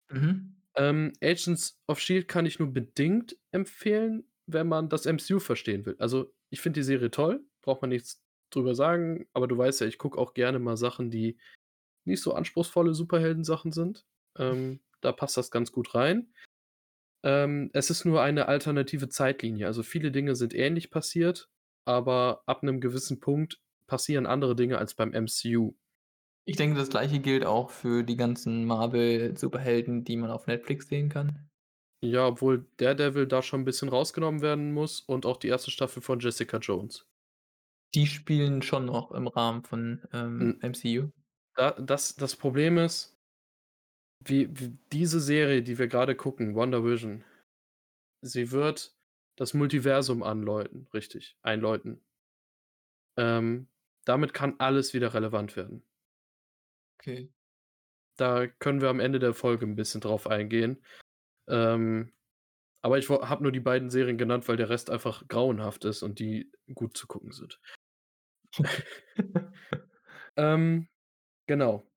Mhm. Ähm, Agents of SHIELD kann ich nur bedingt empfehlen, wenn man das MCU verstehen will. Also, ich finde die Serie toll. braucht man nichts drüber sagen, aber du weißt ja, ich gucke auch gerne mal Sachen, die nicht so anspruchsvolle Superheldensachen sind. Ähm, da passt das ganz gut rein. Ähm, es ist nur eine alternative Zeitlinie. Also viele Dinge sind ähnlich passiert, aber ab 'nem gewissen Punkt passieren andere Dinge als beim MCU. Ich denke, das Gleiche gilt auch für die ganzen Marvel-Superhelden, die man auf Netflix sehen kann. Ja, obwohl Daredevil da schon 'n bisschen rausgenommen werden muss und auch die 1. Staffel von Jessica Jones. Die spielen schon noch im Rahmen von, ähm, Hm. MCU? Da das das Problem ist wie w diese Serie, die wir grade gucken, WandaVision sie wird das Multiversum anläuten, richtig, einläuten. Ähm, damit kann alles wieder relevant werden. Okay. Da können wir am Ende der Folge 'n bisschen drauf eingehen. Ähm, aber ich habe nur die beiden Serien genannt, weil der Rest einfach grauenhaft ist und die gut zu gucken sind. Ähm, genau.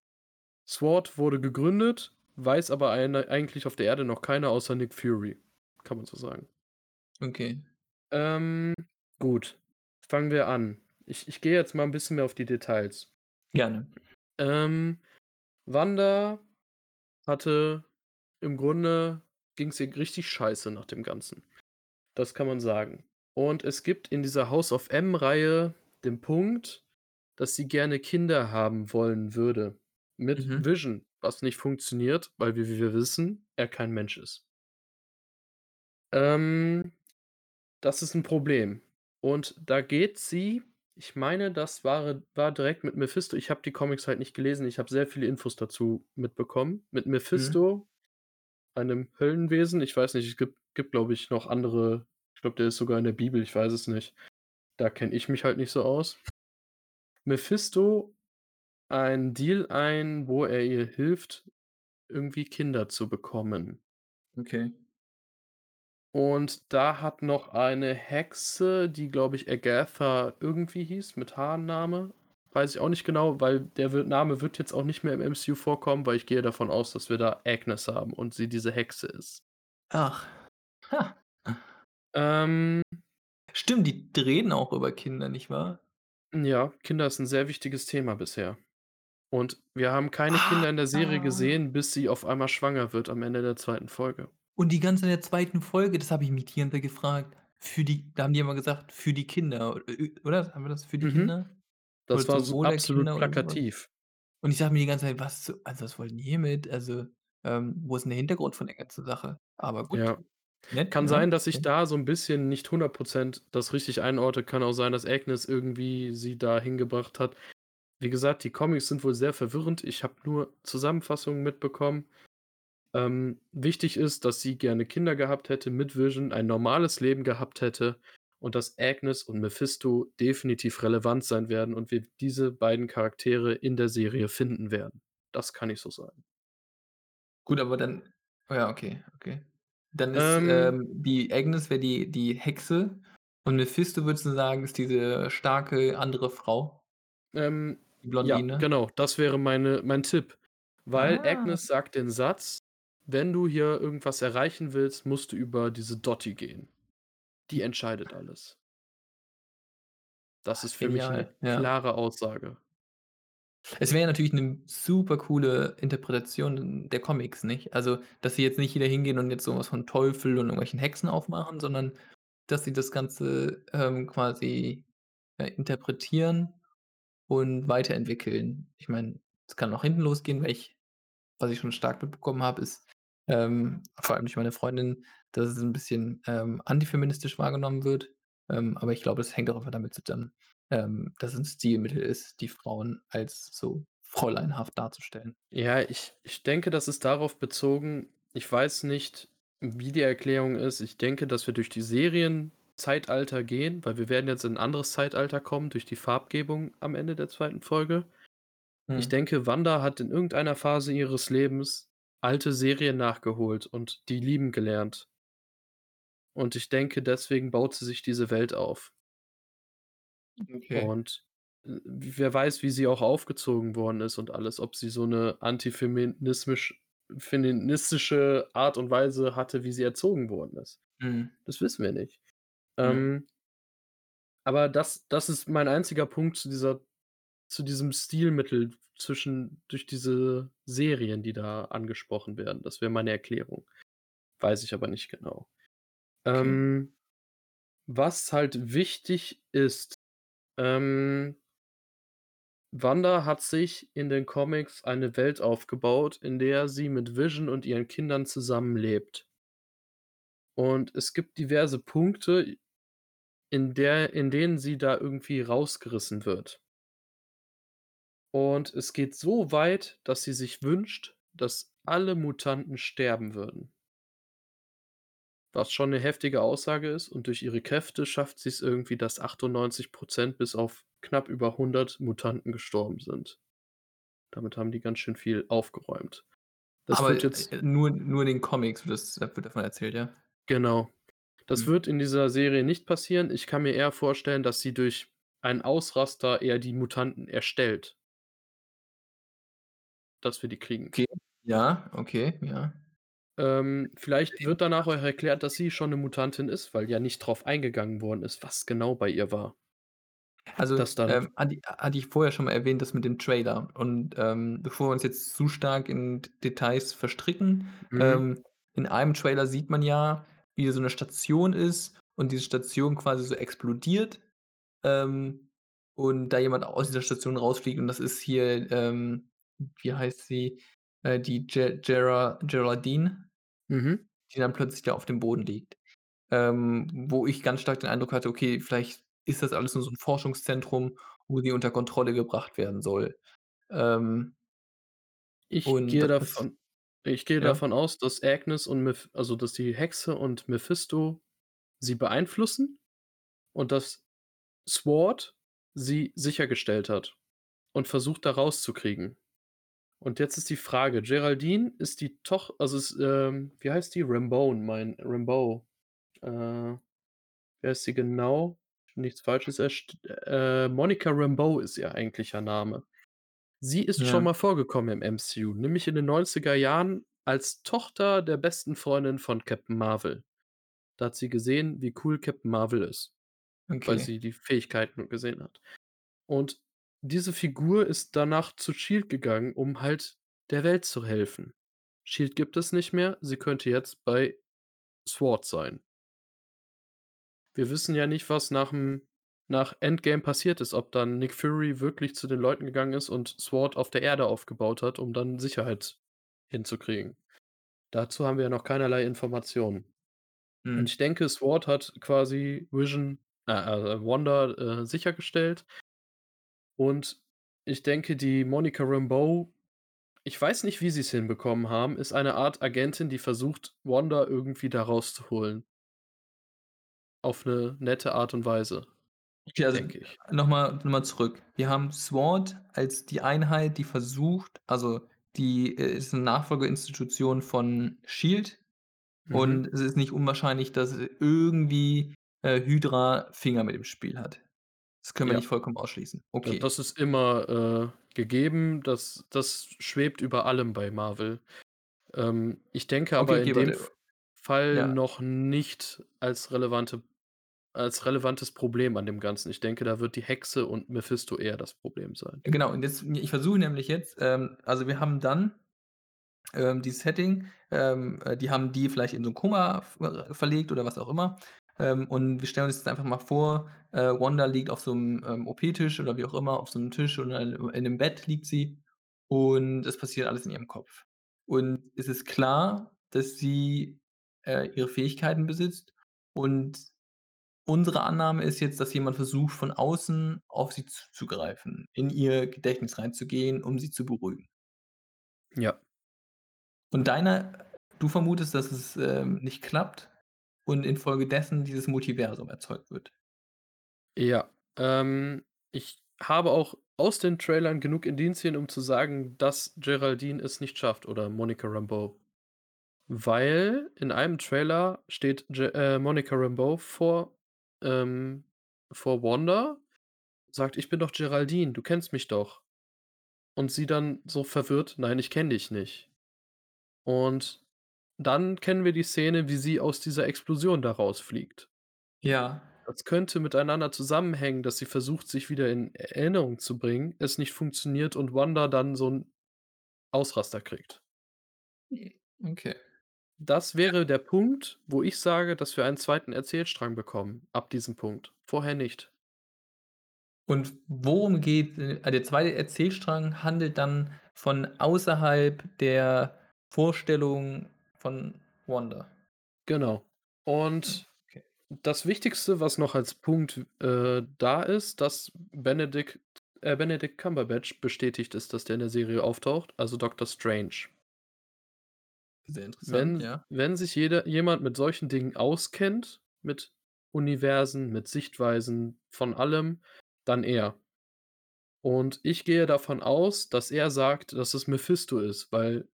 SWORD wurde gegründet, weiß aber eine eigentlich auf der Erde noch keiner außer Nick Fury, kann man so sagen. Okay. Ähm, gut, fangen wir an. Ich ich gehe jetzt mal 'n bisschen mehr auf die Details. Gerne. Ähm, Wanda hatte im Grunde ging's ihr richtig scheiße nach dem Ganzen. Das kann man sagen. Und es gibt in dieser House of M-Reihe den Punkt, dass sie gerne Kinder haben wollen würde mit Mhm. Vision, was nicht funktioniert, weil wir wie wir wissen, er kein Mensch ist. Ähm, das ist 'n Problem. Und da geht sie ich meine, das ware war direkt mit Mephisto. Ich habe die Comics halt nicht gelesen. Ich habe sehr viele Infos dazu mitbekommen. Mit Mhm. Einem Höllenwesen. Ich weiß nicht, es gibt gibt, glaube ich, noch andere ich glaube, der ist sogar in der Bibel, ich weiß es nicht. Da kenne ich mich halt nicht so aus. Mephisto einen Deal ein, wo er ihr hilft, irgendwie Kinder zu bekommen. Okay. Und da hat noch eine Hexe, die, glaube ich, Agatha irgendwie hieß, mit H-Name. Weiß ich auch nicht genau, weil der Name wird jetzt auch nicht mehr im MCU vorkommen, weil ich gehe davon aus, dass wir da Agnes haben und sie diese Hexe ist. Ach. Ha. Ähm Stimmt, die reden auch über Kinder, nicht wahr? Ja, Kinder ist 'n sehr wichtiges Thema bisher. Und wir haben keine Ah. Kinder in der Serie gesehen, bis sie auf einmal schwanger wird am Ende der 2. Folge. Und die ganze in der 2. Folge, das habe ich mich Zeit gefragt. Für die da haben die immer gesagt: „Für die Kinder“, oder? Haben wir das für die Mhm. Kinder? Das war absolut so was? plakativ. Und ich sage mir die ganze Zeit: „Was zu also, was wollten die hiermit? Also, ähm, wo ist 'n der Hintergrund von der ganzen Sache?“ Aber gut, Ja. nett, Kann sein, ne? dass ich da so 'n bisschen nicht 100 % das richtig einordne. Kann auch sein, dass Agnes irgendwie sie da hingebracht hat. Wie gesagt, die Comics sind wohl sehr verwirrend. Ich habe nur Zusammenfassungen mitbekommen. Ähm, wichtig ist, dass sie gerne Kinder gehabt hätte mit Vision, ein normales Leben gehabt hätte und dass Agnes und Mephisto definitiv relevant sein werden und wir diese beiden Charaktere in der Serie finden werden. Das kann ich so sagen. Gut, aber dann oh ja, okay, okay. Dann ist, Ähm ähm, die Agnes wäre die die Hexe und Mephisto würdest du sagen, ist diese starke andere Frau? Ähm, Die ja, Blondine? genau, das wäre meine mein Tipp, weil Ah. Agnes sagt den Satz: „Wenn du hier irgendwas erreichen willst, musst du über diese Dottie gehen. Die entscheidet alles.“ Das Ah, ist für mich 'ne genial, ja. klare Aussage. Es wäre ja natürlich 'ne super coole Interpretation der Comics, nicht? Also, dass sie jetzt nicht wieder hingehen und jetzt so was von Teufel und irgendwelchen Hexen aufmachen, sondern dass sie das Ganze, ähm, quasi, äh, interpretieren und weiterentwickeln. Ich meine, es kann nach hinten losgehen, weil ich was ich schon stark mitbekommen habe, ist, ähm, vor allem durch meine Freundin, dass es 'n bisschen, ähm, antifeministisch wahrgenommen wird. Ähm, aber ich glaube, es hängt auch einfach damit zusammen, ähm, dass es 'n Stilmittel ist, die Frauen als so fräuleinhaft darzustellen. Ja, ich ich denke, das ist darauf bezogen ich weiß nicht, wie die Erklärung ist. Ich denke, dass wir durch die Serienzeitalter gehen, weil wir werden jetzt in 'n anderes Zeitalter kommen durch die Farbgebung am Ende der 2. Folge. Ich Mhm. denke, Wanda hat in irgendeiner Phase ihres Lebens alte Serien nachgeholt und die lieben gelernt. Und ich denke, deswegen baut sie sich diese Welt auf. Okay. Und, äh, wer weiß, wie sie auch aufgezogen worden ist und alles, ob sie so 'ne antifeminismisch feministische Art und Weise hatte, wie sie erzogen worden ist. Mhm. Das wissen wir nicht. Ja. Ähm Aber das das ist mein einziger Punkt zu dieser zu diesem Stilmittel zwischen durch diese Serien, die da angesprochen werden. Das wäre meine Erklärung. Weiß ich aber nicht genau. Okay. Ähm, was halt wichtig ist, ähm Wanda hat sich in den Comics eine Welt aufgebaut, in der sie mit Vision und ihren Kindern zusammenlebt. Und es gibt diverse Punkte, in der in denen sie da irgendwie rausgerissen wird. Und es geht so weit, dass sie sich wünscht, dass alle Mutanten sterben würden. Was schon 'ne heftige Aussage ist und durch ihre Kräfte schafft sie's irgendwie, dass 98% bis auf knapp über 100 Mutanten gestorben sind. Damit haben die ganz schön viel aufgeräumt. Das Aber, wird jetzt äh, nur nur in den Comics wird das wird davon erzählt, ja? Genau. Das Mhm. wird in dieser Serie nicht passieren. Ich kann mir eher vorstellen, dass sie durch einen Ausraster eher die Mutanten erstellt. Dass wir die kriegen. Okay, ja, okay, ja. Ähm, vielleicht wird danach auch erklärt, dass sie schon 'ne Mutantin ist, weil ja nicht drauf eingegangen worden ist, was genau bei ihr war. Also, Das dann ähm, hatte hatte ich vorher schon mal erwähnt, das mit dem Trailer. Und, ähm, bevor wir uns jetzt zu stark in Details verstricken, Mhm. ähm, in einem Trailer sieht man ja, wie so 'ne Station ist und diese Station quasi so explodiert, ähm, und da jemand aus dieser Station rausfliegt und das ist hier, ähm wie heißt sie? Äh, die Ge Gera Geraldine Mhm. die dann plötzlich da auf dem Boden liegt. Ähm, wo ich ganz stark den Eindruck hatte, okay, vielleicht ist das alles nur so 'n Forschungszentrum, wo die unter Kontrolle gebracht werden soll. Ähm Ich gehe davon ich gehe ja? davon aus, dass Agnes und Meph also, dass die Hexe und Mephisto sie beeinflussen und dass SWORD sie sichergestellt hat und versucht, da rauszukriegen. Und jetzt ist die Frage, Geraldine ist die Toch also, ist, ähm wie heißt die? Rambone, mein Rambeau. Äh, wie heißt sie genau? Nichts Falsches äh, Monica Rambeau ist ihr eigentlicher Name. Sie ist schon Ja. mal vorgekommen im MCU, nämlich in den 90er Jahren als Tochter der besten Freundin von Captain Marvel. Da hat sie gesehen, wie cool Captain Marvel ist, weil Okay. sie die Fähigkeiten gesehen hat. Und diese Figur ist danach zu SHIELD gegangen, um halt der Welt zu helfen. SHIELD gibt es nicht mehr, sie könnte jetzt bei SWORD sein. Wir wissen ja nicht, was nach'm nach Endgame passiert ist, ob dann Nick Fury wirklich zu den Leuten gegangen ist und SWORD auf der Erde aufgebaut hat, um dann Sicherheit hinzukriegen. Dazu haben wir ja noch keinerlei Informationen. Und Mhm. ich denke, SWORD hat quasi Vision äh, äh, Wanda, äh, sichergestellt. Und ich denke, die Monica Rambeau ich weiß nicht, wie sie's hinbekommen haben, ist eine Art Agentin, die versucht, Wanda irgendwie da rauszuholen. Auf 'ne nette Art und Weise, Okay, also, denke ich. noch mal noch mal zurück. Wir haben SWORD als die Einheit, die versucht also, die, äh, ist 'ne Nachfolgeinstitution von SHIELD Mhm. und es ist nicht unwahrscheinlich, dass irgendwie, äh, Hydra Finger mit im Spiel hat. Das können wir Ja. nicht vollkommen ausschließen. Okay. das ist immer, äh, gegeben. Das das schwebt über allem bei Marvel. Ähm, ich denke Okay, aber in okay, dem warte. F Fall Ja. noch nicht als relevante als relevantes Problem an dem Ganzen. Ich denke, da wird die Hexe und Mephisto eher das Problem sein. Genau, und jetzt ich versuche nämlich jetzt ähm, also, wir haben dann, ähm, dieses Setting, ähm, äh, die haben die vielleicht in so 'n Koma ver verlegt oder was auch immer. Ähm, und wir stellen uns jetzt einfach mal vor, äh, Wanda liegt auf so 'nem, ähm, OP-Tisch oder wie auch immer, auf so 'nem Tisch oder in in 'nem Bett liegt sie und es passiert alles in ihrem Kopf. Und es ist klar, dass sie, äh, ihre Fähigkeiten besitzt und unsere Annahme ist jetzt, dass jemand versucht, von außen auf sie zuzugreifen, in ihr Gedächtnis reinzugehen, um sie zu beruhigen. Ja. Und deine du vermutest, dass es, ähm, nicht klappt und infolgedessen dieses Multiversum erzeugt wird? Ja, ähm, ich habe auch aus den Trailern genug Indizien, um zu sagen, dass Geraldine es nicht schafft oder Monica Rambeau. Weil in einem Trailer steht Ge äh, Monica Rambeau vor ähm, vor Wanda, sagt: „Ich bin doch Geraldine, du kennst mich doch.“ Und sie dann so verwirrt: „Nein, ich kenne dich nicht.“ Und dann kennen wir die Szene, wie sie aus dieser Explosion da rausfliegt. Ja. das könnte miteinander zusammenhängen, dass sie versucht, sich wieder in Erinnerung zu bringen, es nicht funktioniert und Wanda dann so 'n Ausraster kriegt. Hm, okay. Das Ja. wäre der Punkt, wo ich sage, dass wir einen 2. Erzählstrang bekommen, ab diesem Punkt. Vorher nicht. Und worum geht äh, der 2. Erzählstrang handelt dann von außerhalb der Vorstellung von Wanda? Genau. Und okay. das Wichtigste, was noch als Punkt, äh, da ist, dass Benedict äh, Benedict Cumberbatch bestätigt ist, dass der in der Serie auftaucht, also Doctor Strange. Sehr interessant, Wenn ja. wenn sich jeder jemand mit solchen Dingen auskennt, mit Universen, mit Sichtweisen von allem, dann er. Und ich gehe davon aus, dass er sagt, dass es Mephisto ist, weil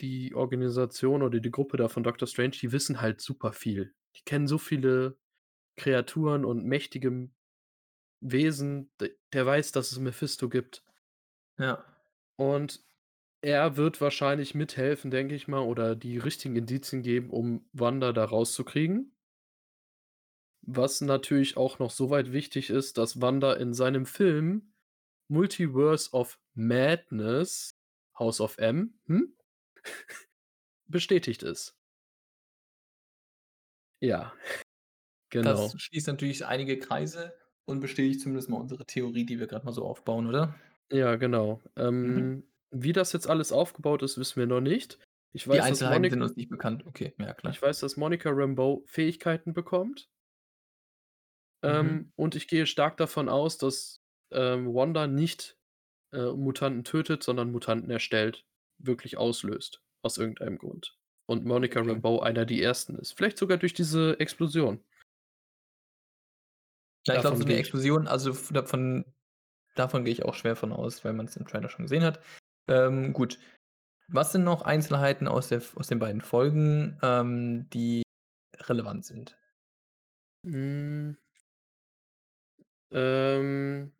die Organisation oder die Gruppe da von Doctor Strange, die wissen halt super viel. Die kennen so viele Kreaturen und mächtige Wesen, der weiß, dass es Mephisto gibt. Ja. Und er wird wahrscheinlich mithelfen, denke ich mal, oder die richtigen Indizien geben, um Wanda da rauszukriegen. Was natürlich auch noch so weit wichtig ist, dass Wanda in seinem Film Multiverse of Madness, House of M, hm? bestätigt ist. Ja, Das genau. schließt natürlich einige Kreise und bestätigt zumindest mal unsere Theorie, die wir grad mal so aufbauen, oder? Ja, genau. Mhm. Ähm, wie das jetzt alles aufgebaut ist, wissen wir noch nicht. Ich Die weiß, dass Einzelheiten Moni sind uns nicht bekannt. Okay, ja ich klar. weiß, dass Monica Rambeau Fähigkeiten bekommt. Mhm. Ähm, und ich gehe stark davon aus, dass, ähm, Wanda nicht, äh, Mutanten tötet, sondern Mutanten erstellt, wirklich auslöst, aus irgendeinem Grund. Und Monica Okay. Rambeau einer die Ersten ist. Vielleicht sogar durch diese Explosion. Ja, ich glaube, so ich Explosion, also davon davon gehe ich auch schwer von aus, weil man's im Trailer schon gesehen hat. Ähm, gut. Was sind noch Einzelheiten aus der aus den beiden Folgen, ähm, die relevant sind? Hm. Ähm,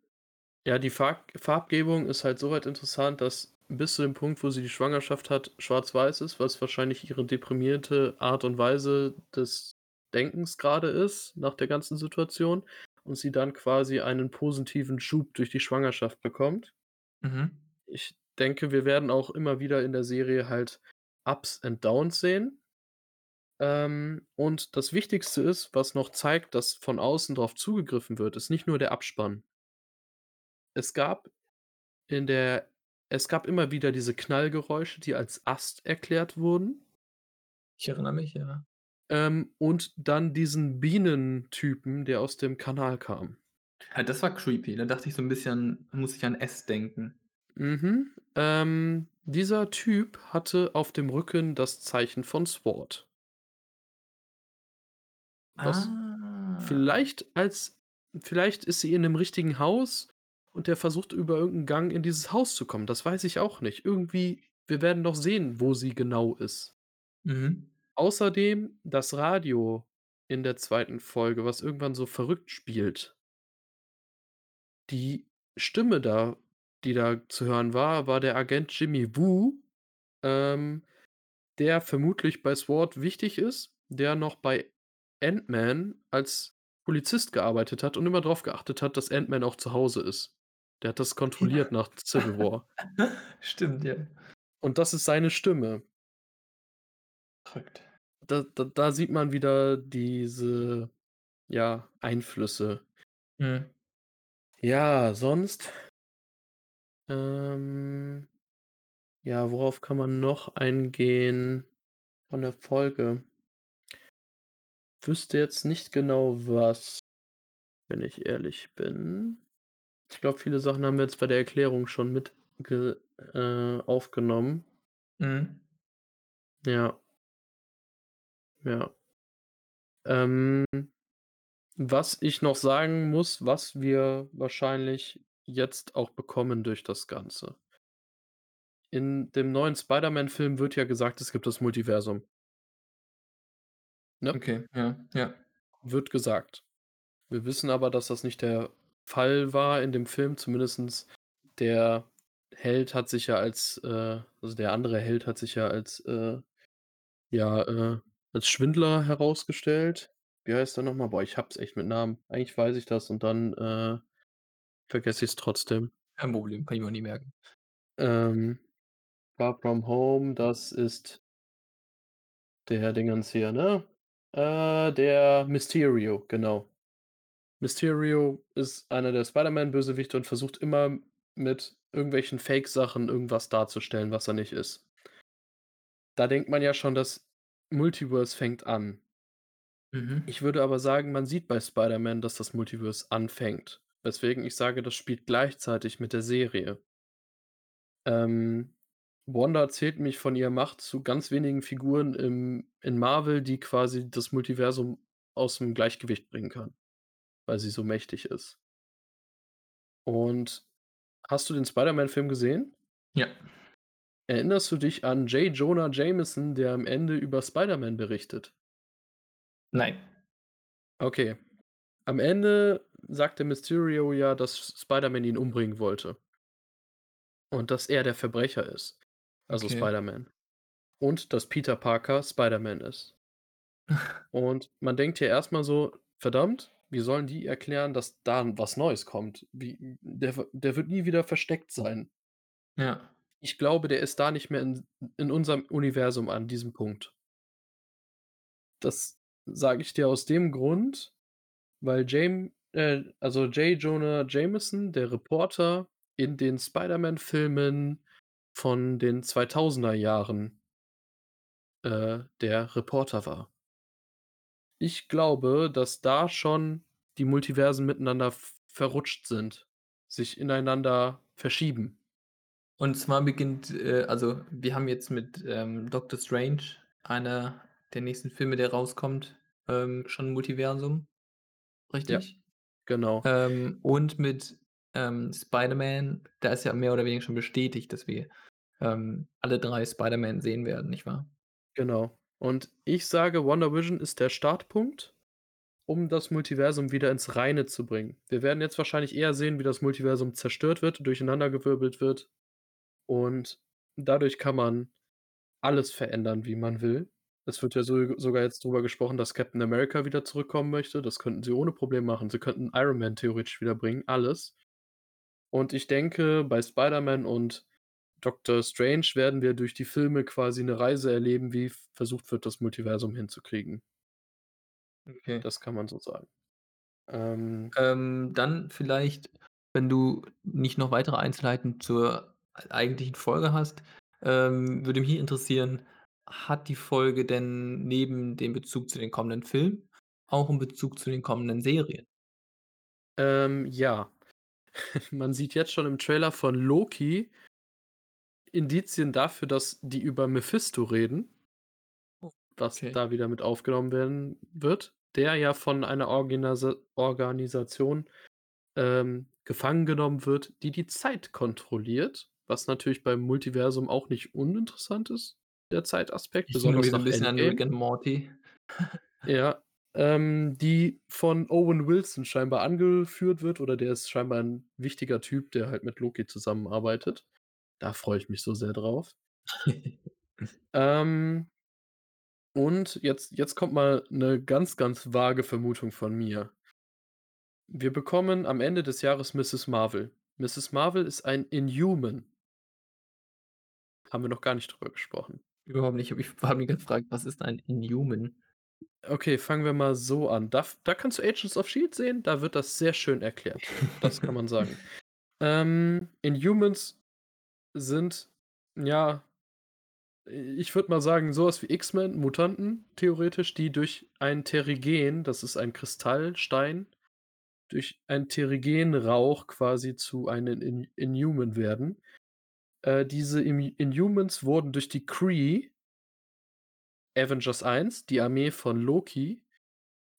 ja, die Farb Farbgebung ist halt so weit interessant, dass bis zu dem Punkt, wo sie die Schwangerschaft hat, schwarz-weiß ist, was wahrscheinlich ihre deprimierte Art und Weise des Denkens grade ist, nach der ganzen Situation und sie dann quasi einen positiven Schub durch die Schwangerschaft bekommt. Mhm. Ich denke, wir werden auch immer wieder in der Serie halt Ups and Downs sehen. Ähm, und das Wichtigste ist, was noch zeigt, dass von außen drauf zugegriffen wird, ist nicht nur der Abspann. Es gab in der es gab immer wieder diese Knallgeräusche, die als Ast erklärt wurden. Ich erinnere mich, ja. Ähm, und dann diesen Bienentypen, der aus dem Kanal kam. Ja, das war creepy. Da dachte ich so 'n bisschen musste ich an S denken. Mhm. Ähm, dieser Typ hatte auf dem Rücken das Zeichen von SWORD. Was Ah. vielleicht als vielleicht ist sie in 'nem richtigen Haus und der versucht über irgend 'n Gang in dieses Haus zu kommen. Das weiß ich auch nicht. Irgendwie wir werden noch sehen, wo sie genau ist. Mhm. Außerdem das Radio in der 2. Folge, was irgendwann so verrückt spielt. Die Stimme da, die da zu hören war, war der Agent Jimmy Woo, ähm, der vermutlich bei SWORD wichtig ist, der noch bei Ant-Man als Polizist gearbeitet hat und immer drauf geachtet hat, dass Ant-Man auch zu Hause ist. Der hat das kontrolliert nach Civil War. Stimmt, ja. Und das ist seine Stimme. Verrückt. Da da da sieht man wieder diese, ja, Einflüsse. Mhm. Ja, sonst ähm, ja, worauf kann man noch eingehen von der Folge? Wüsste jetzt nicht genau was, wenn ich ehrlich bin. Ich glaube, viele Sachen haben wir jetzt bei der Erklärung schon mit äh, aufgenommen. Mhm. Ja. Ja. Ähm, was ich noch sagen muss, was wir wahrscheinlich jetzt auch bekommen durch das Ganze. In dem neuen Spider-Man-Film wird ja gesagt, es gibt das Multiversum. Ne? Okay, ja, ja. Wird gesagt. Wir wissen aber, dass das nicht der Fall war in dem Film, zumindest der Held hat sich ja als, äh also der andere Held hat sich ja als, äh ja, äh als Schwindler herausgestellt. Wie heißt der noch mal? Boah, ich habe es echt mit Namen. Eigentlich weiß ich das und dann, äh, vergesse ich's trotzdem. Kein Problem, kann ich mir auch nie merken. Ähm, Far From Home, das ist der Dingens hier, ne? Äh, der Mysterio, genau. Mysterio ist einer der Spider-Man-Bösewichte und versucht immer mit irgendwelchen Fake-Sachen irgendwas darzustellen, was er nicht ist. Da denkt man ja schon, das Multiverse fängt an. Mhm. Ich würde aber sagen, man sieht bei Spider-Man, dass das Multiverse anfängt, weswegen ich sage, das spielt gleichzeitig mit der Serie. Ähm, Wanda zählt nämlich von ihrer Macht zu ganz wenigen Figuren im in Marvel, die quasi das Multiversum aus'm Gleichgewicht bringen kann, weil sie so mächtig ist. Und hast du den Spider-Man-Film gesehen? Ja. Erinnerst du dich an J. Jonah Jameson, der am Ende über Spider-Man berichtet? Nein. Okay. Am Ende sagt der Mysterio ja, dass Spider-Man ihn umbringen wollte. Und dass er der Verbrecher ist, also Okay. Spider-Man. Und dass Peter Parker Spider-Man ist. Und man denkt ja erst mal so: „Verdammt, wie sollen die erklären, dass da was Neues kommt? Wie der der wird nie wieder versteckt sein.“ Ja. Ich glaube, der ist da nicht mehr in in unserem Universum an diesem Punkt. Das sage ich dir aus dem Grund, weil Jame äh, also J. Jonah Jameson, der Reporter in den Spider-Man-Filmen von den 2000er Jahren äh, der Reporter war. Ich glaube, dass da schon die Multiversen miteinander verrutscht sind, sich ineinander verschieben. Und zwar beginnt äh, also wir haben jetzt mit, ähm, Doctor Strange einer der nächsten Filme, der rauskommt, ähm, schon 'n Multiversum, Ja, richtig? genau. Ähm, und mit, ähm, Spider-Man, da ist ja mehr oder weniger schon bestätigt, dass wir, ähm, alle 3 Spider-Man sehen werden, nicht wahr? Genau. Und ich sage, WandaVision ist der Startpunkt, um das Multiversum wieder ins Reine zu bringen. Wir werden jetzt wahrscheinlich eher sehen, wie das Multiversum zerstört wird, durcheinandergewirbelt wird. Und dadurch kann man alles verändern, wie man will. Es wird ja so sogar jetzt drüber gesprochen, dass Captain America wieder zurückkommen möchte. Das könnten sie ohne Probleme machen. Sie könnten Iron Man theoretisch wiederbringen, alles. Und ich denke, bei Spider-Man und Doctor Strange werden wir durch die Filme quasi 'ne Reise erleben, wie versucht wird, das Multiversum hinzukriegen. Okay. Das kann man so sagen. Ähm Ähm, dann vielleicht, wenn du nicht noch weitere Einzelheiten zur eigentlichen Folge hast, ähm, würde mich interessieren, hat die Folge denn neben dem Bezug zu den kommenden Filmen auch 'n Bezug zu den kommenden Serien? Ähm, ja. Man sieht jetzt schon im Trailer von Loki Indizien dafür, dass die über Mephisto reden Oh, was okay. da wieder mit aufgenommen werden wird, der ja von einer Orginasa Organisation, ähm, gefangen genommen wird, die die Zeit kontrolliert, was natürlich beim Multiversum auch nicht uninteressant ist, der Zeitaspekt, Ich besonders nach bisschen an Rick Endgame. and Morty. Ja, ähm, die von Owen Wilson scheinbar angeführt wird oder der ist scheinbar 'n wichtiger Typ, der halt mit Loki zusammenarbeitet. Da freue ich mich so sehr drauf. Ähm und jetzt jetzt kommt mal 'ne ganz, ganz vage Vermutung von mir. Wir bekommen am Ende des Jahres Mrs. Marvel. Mrs. Marvel ist ein Inhuman. Haben wir noch gar nicht drüber gesprochen. Überhaupt nicht, ich habe mich gefragt: „Was ist ein Inhuman?“ Okay, fangen wir mal so an. Da da kannst du Agents of Shield sehen, da wird das sehr schön erklärt. Das kann man sagen. Ähm, Inhumans sind, ja ich würde mal sagen, so was wie X-Men, Mutanten theoretisch, die durch ein Terrigen, das ist ein Kristallstein, durch ein Terrigenrauch quasi zu einen In Inhuman werden. Äh, diese Imi Inhumans wurden durch die Kree Avengers 1, die Armee von Loki,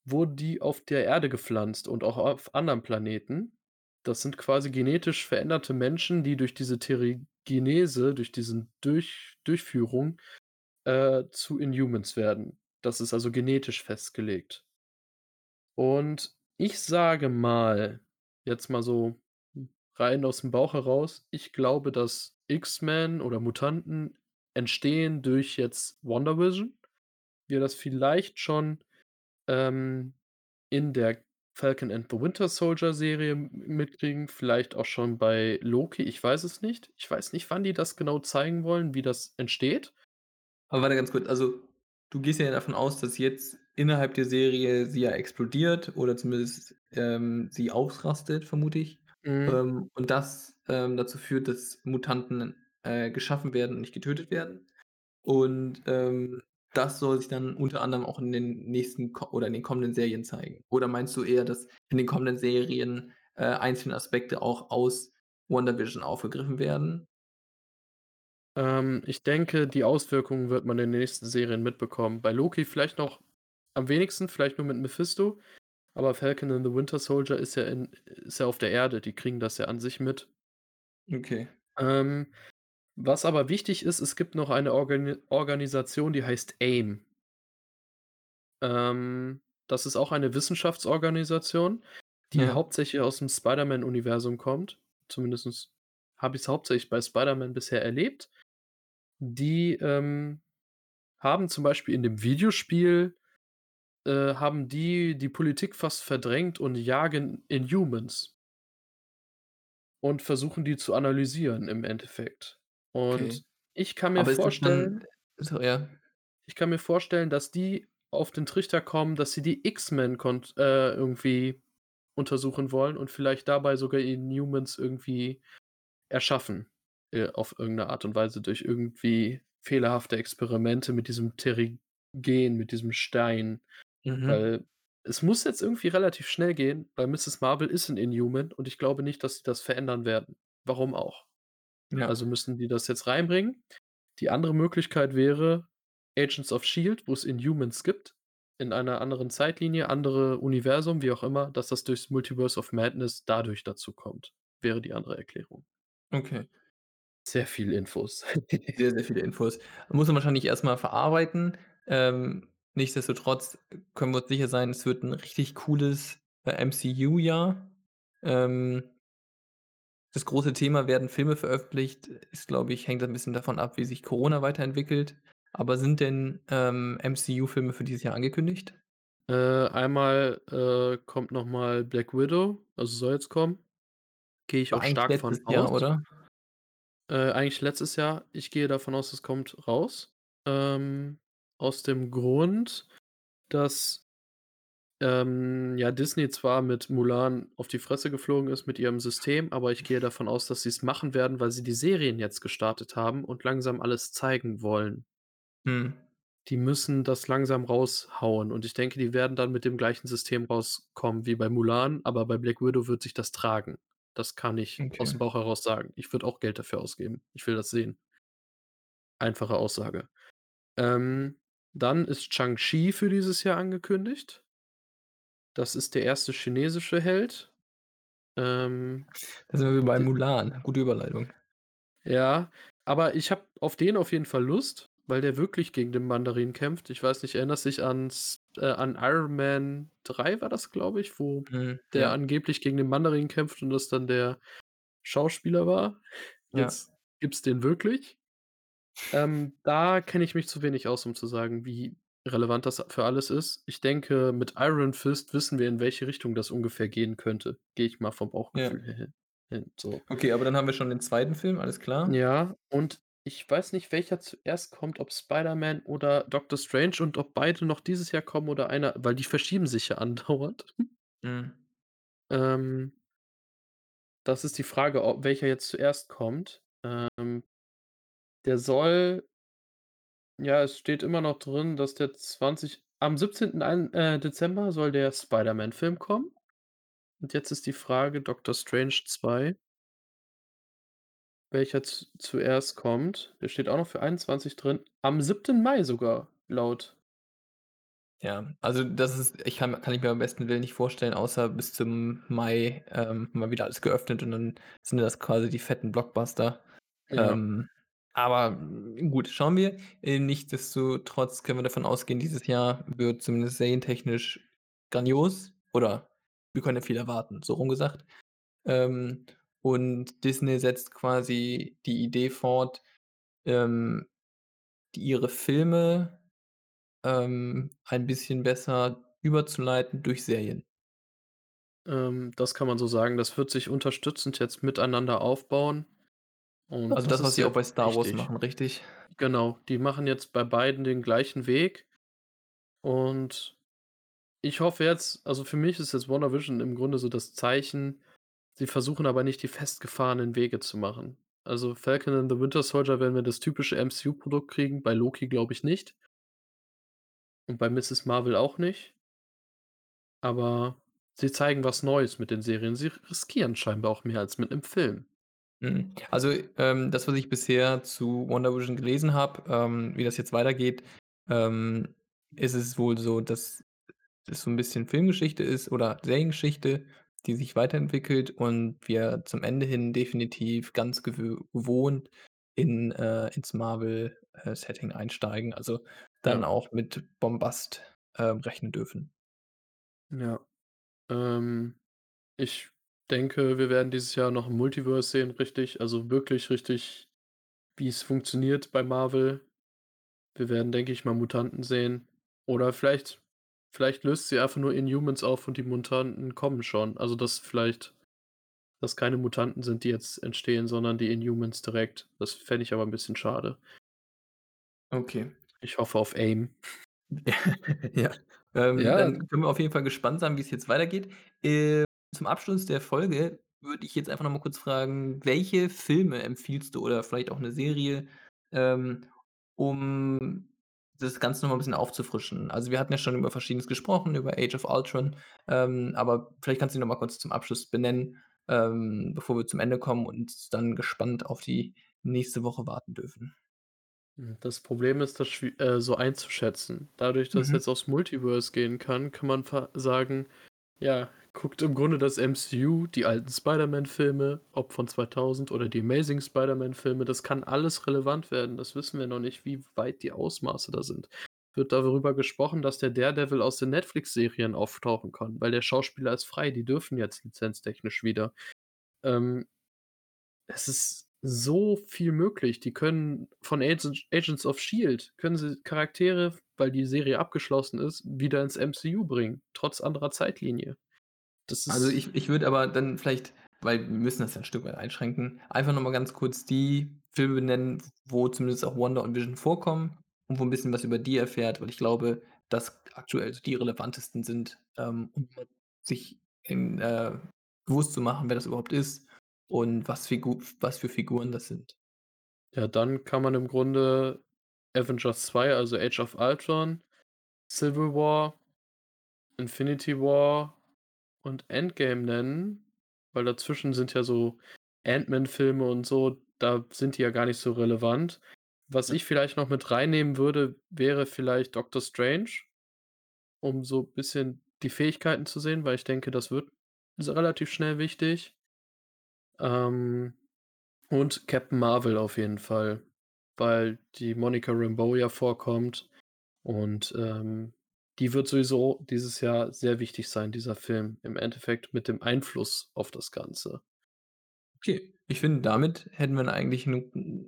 wurden die auf der Erde gepflanzt und auch auf anderen Planeten. Das sind quasi genetisch veränderte Menschen, die durch diese Terrigenese, durch diesen durch Durchführung, äh, zu Inhumans werden. Das ist also genetisch festgelegt. Und ich sage mal, jetzt mal so rein aus'm Bauch heraus, ich glaube, dass X-Men oder Mutanten entstehen durch jetzt WandaVision. Wir das vielleicht schon, ähm, in der Falcon and the Winter Soldier Serie m mitkriegen, vielleicht auch schon bei Loki, ich weiß es nicht. Ich weiß nicht, wann die das genau zeigen wollen, wie das entsteht. Aber warte ganz kurz, also, du gehst ja davon aus, dass jetzt innerhalb der Serie sie ja explodiert oder zumindest, ähm, sie ausrastet, vermute ich, Mhm. ähm, und das, ähm, dazu führt, dass Mutanten, äh, geschaffen werden und nicht getötet werden. Und, ähm, das soll sich dann unter anderem auch in den nächsten oder in den kommenden Serien zeigen. Oder meinst du eher, dass in den kommenden Serien, äh, einzelne Aspekte auch aus WandaVision aufgegriffen werden? Ähm, ich denke, die Auswirkungen wird man in den nächsten Serien mitbekommen. Bei Loki vielleicht noch am wenigsten, vielleicht nur mit Mephisto, aber Falcon and the Winter Soldier ist ja in ist ja auf der Erde, die kriegen das ja an sich mit. Okay. Ähm, was aber wichtig ist, es gibt noch eine Organi Organisation, die heißt AIM. Ähm, das ist auch eine Wissenschaftsorganisation, die Ja. hauptsächlich aus'm Spider-Man-Universum kommt. Zumindest habe ich's hauptsächlich bei Spider-Man bisher erlebt. Die, ähm, haben zum Beispiel in dem Videospiel äh, haben die die Politik fast verdrängt und jagen Inhumans. Und versuchen, die zu analysieren im Endeffekt. Okay. Und ich kann mir Aber ist das dann vorstellen so, ja. ich kann mir vorstellen, dass die auf den Trichter kommen, dass sie die X-Men kont äh, irgendwie untersuchen wollen und vielleicht dabei sogar Inhumans irgendwie erschaffen, äh, auf irgend 'ne Art und Weise durch irgendwie fehlerhafte Experimente mit diesem Terrigen, mit diesem Stein. Mhm. Weil es muss jetzt irgendwie relativ schnell gehen, weil Mrs. Marvel ist 'n Inhuman und ich glaube nicht, dass sie das verändern werden. Warum auch? Ja. Also müssen die das jetzt reinbringen. Die andere Möglichkeit wäre Agents of Shield, wo's Inhumans gibt, in einer anderen Zeitlinie, andere Universum, wie auch immer, dass das durchs Multiverse of Madness dadurch dazu kommt, wäre die andere Erklärung. Okay. Sehr viel Infos. Sehr, sehr viele Infos. Muss man wahrscheinlich erst mal verarbeiten. Ähm, nichtsdestotrotz können wir uns sicher sein, es wird 'n richtig cooles, äh, MCU-Jahr. Ähm das große Thema, werden Filme veröffentlicht, ist, glaube ich hängt ein bisschen davon ab, wie sich Corona weiterentwickelt. Aber sind denn, ähm, MCU-Filme für dieses Jahr angekündigt? Äh, einmal, äh, kommt noch mal Black Widow, also soll jetzt kommen. Gehe ich War auch stark von Jahr, aus. oder? Äh, eigentlich letztes Jahr. Ich gehe davon aus, es kommt raus. Ähm, aus dem Grund, dass, ähm, ja, Disney zwar mit Mulan auf die Fresse geflogen ist mit ihrem System, aber ich gehe davon aus, dass sie's machen werden, weil sie die Serien jetzt gestartet haben und langsam alles zeigen wollen. Mhm. Die müssen das langsam raushauen und ich denke, die werden dann mit dem gleichen System rauskommen wie bei Mulan, aber bei Black Widow wird sich das tragen. Das kann ich Okay. aus'm Bauch heraus sagen. Ich würde auch Geld dafür ausgeben. Ich will das sehen. Einfache Aussage. Ähm, dann ist Shang-Chi für dieses Jahr angekündigt. Das ist der 1. chinesische Held. Ähm Da sind wir bei Mulan. Gute Überleitung. Ja, aber ich habe auf den auf jeden Fall Lust, weil der wirklich gegen den Mandarin kämpft. Ich weiß nicht, erinnerst dich ans äh, an Iron Man 3 war das, glaube ich, wo Mhm, der ja. angeblich gegen den Mandarin kämpft und das dann der Schauspieler war. Ja. Jetzt gibt's den wirklich. Ähm, da kenne ich mich zu wenig aus, um zu sagen, wie relevant das für alles ist. Ich denke, mit Iron Fist wissen wir, in welche Richtung das ungefähr gehen könnte. Gehe ich mal vom Ja. Bauchgefühl her hin hin, so. Okay, aber dann haben wir schon den 2. Film, alles klar. Ja, und ich weiß nicht, welcher zuerst kommt, ob Spider-Man oder Doctor Strange und ob beide noch dieses Jahr kommen oder einer weil die verschieben sich ja andauernd. Mhm. Ähm das ist die Frage, ob welcher jetzt zuerst kommt. Ähm der soll ja, es steht immer noch drin, dass der 20 am 17. ein äh, Dezember soll der Spider-Man-Film kommen. Und jetzt ist die Frage, Doctor Strange 2 welcher z zuerst kommt. Der steht auch noch für 21 drin. Am 7. Mai sogar, laut Ja, also das ist ich kann kann ich mir beim besten Willen nicht vorstellen, außer bis zum Mai, ähm, mal wieder alles geöffnet und dann sind das quasi die fetten Blockbuster. Ja. Ähm, aber gut, schauen wir. Äh, nichtsdestotrotz können wir davon ausgehen, dieses Jahr wird zumindest serientechnisch grandios oder wir können ja viel erwarten, so rum gesagt. Ähm, und Disney setzt quasi die Idee fort, ähm, die ihre Filme, ähm, ein bisschen besser überzuleiten durch Serien. Ähm, das kann man so sagen. Das wird sich unterstützend jetzt miteinander aufbauen und Also das was sie auch bei Star Wars wichtig. machen, richtig? Genau, die machen jetzt bei beiden den gleichen Weg und ich hoffe jetzt also für mich ist jetzt WandaVision im Grunde so das Zeichen, sie versuchen aber nicht die festgefahrenen Wege zu machen. Also Falcon and the Winter Soldier werden wir das typische MCU-Produkt kriegen, bei Loki glaube ich nicht. Und bei Mrs. Marvel auch nicht. Aber sie zeigen was Neues mit den Serien. Sie riskieren scheinbar auch mehr als mit 'nem Film. Mhm. Also, ähm, das, was ich bisher zu WandaVision gelesen habe, ähm, wie das jetzt weitergeht, ähm, ist es wohl so, dass es so 'n bisschen Filmgeschichte ist oder Seriengeschichte, die sich weiterentwickelt und wir zum Ende hin definitiv ganz gewö gewohnt in äh, ins Marvel, äh, Setting einsteigen, also dann Ja. auch mit Bombast, ähm, rechnen dürfen. Ja. Ähm, ich denke, wir werden dieses Jahr noch 'n Multiverse sehen, richtig also wirklich richtig, wie es funktioniert bei Marvel. Wir werden, denke ich mal, Mutanten sehen oder vielleicht vielleicht löst sie einfach nur Inhumans auf und die Mutanten kommen schon. Also, dass vielleicht dass keine Mutanten sind, die jetzt entstehen, sondern die Inhumans direkt. Das fände ich aber 'n bisschen schade. Okay. Ich hoffe auf AIM. Ja, ähm, Ja. dann können wir auf jeden Fall gespannt sein, wie's jetzt weitergeht. Äh, zum Abschluss der Folge würde ich jetzt einfach noch mal kurz fragen, welche Filme empfiehlst du oder vielleicht auch 'ne Serie, ähm, um das Ganze noch mal 'n bisschen aufzufrischen? Also, wir hatten ja schon über Verschiedenes gesprochen, über Age of Ultron, ähm, aber vielleicht kannst du die noch mal kurz zum Abschluss benennen, ähm, bevor wir zum Ende kommen und dann gespannt auf die nächste Woche warten dürfen. Hm, das Problem ist, das äh, so einzuschätzen. Dadurch, dass Mhm. jetzt aufs Multiverse gehen kann, kann man fa sagen: „Ja, guckt im Grunde das MCU, die alten Spider-Man-Filme, ob von 2000 oder die Amazing Spider-Man-Filme, das kann alles relevant werden.“ Das wissen wir noch nicht, wie weit die Ausmaße da sind. Wird darüber gesprochen, dass der Daredevil aus den Netflix-Serien auftauchen kann, weil der Schauspieler ist frei, die dürfen jetzt lizenztechnisch wieder. Ähm es ist so viel möglich. Die können von Agent Agents of Shield können sie Charaktere, weil die Serie abgeschlossen ist, wieder ins MCU bringen, trotz anderer Zeitlinie. Das Also, ich ich würde aber dann vielleicht weil wir müssen das ja 'n Stück weit einschränken, einfach noch mal ganz kurz die Filme benennen, wo zumindest auch Wanda und Vision vorkommen und wo 'n bisschen was über die erfährt, weil ich glaube, dass aktuell die relevantesten sind, ähm, um sich in äh, bewusst zu machen, wer das überhaupt ist und was Figu was für Figuren das sind. Ja, dann kann man im Grunde Avengers 2, also Age of Ultron, Civil War Infinity War und Endgame nennen, weil dazwischen sind ja so Ant-Man-Filme und so, da sind die ja gar nicht so relevant. Was ich vielleicht noch mit reinnehmen würde, wäre vielleicht Doctor Strange, um so bisschen die Fähigkeiten zu sehen, weil ich denke, das wird relativ schnell wichtig. Ähm, und Captain Marvel auf jeden Fall, weil die Monica Rambeau ja vorkommt und, ähm, die wird sowieso dieses Jahr sehr wichtig sein, dieser Film, im Endeffekt mit dem Einfluss auf das Ganze. Okay, ich finde, damit hätten wir eigentlich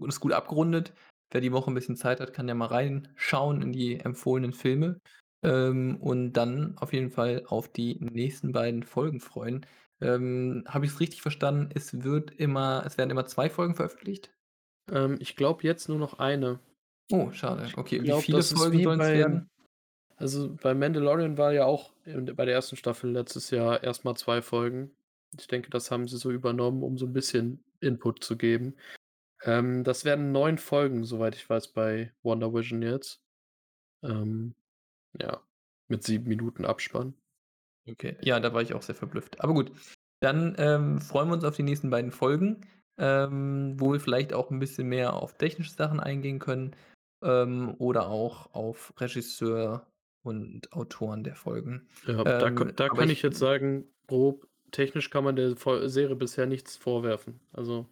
das gut abgerundet. Wer die Woche 'n bisschen Zeit hat, kann ja mal reinschauen in die empfohlenen Filme, ähm, und dann auf jeden Fall auf die nächsten beiden Folgen freuen. Ähm, habe ich's richtig verstanden, es wird immer es werden immer 2 Folgen veröffentlicht? Ähm, ich glaube jetzt nur noch 1. Oh, schade. Ich Okay, wie glaube, viele Folgen wie sollen's beim werden? Also, bei Mandalorian war ja auch in bei der 1. Staffel letztes Jahr erst mal 2 Folgen. Ich denke, das haben sie so übernommen, um so 'n bisschen Input zu geben. Ähm, das werden 9 Folgen, soweit ich weiß, bei WandaVision jetzt. Ähm, ja, mit 7 Minuten Abspann. Okay, ja, da war ich auch sehr verblüfft. Aber gut, dann, ähm, freuen wir uns auf die nächsten beiden Folgen, ähm, wo wir vielleicht auch 'n bisschen mehr auf technische Sachen eingehen können, ähm, oder auch auf Regisseur und Autoren der Folgen. Ja, da Ähm, da aber kann ich ich jetzt sagen, grob technisch kann man der Serie bisher nichts vorwerfen. Also,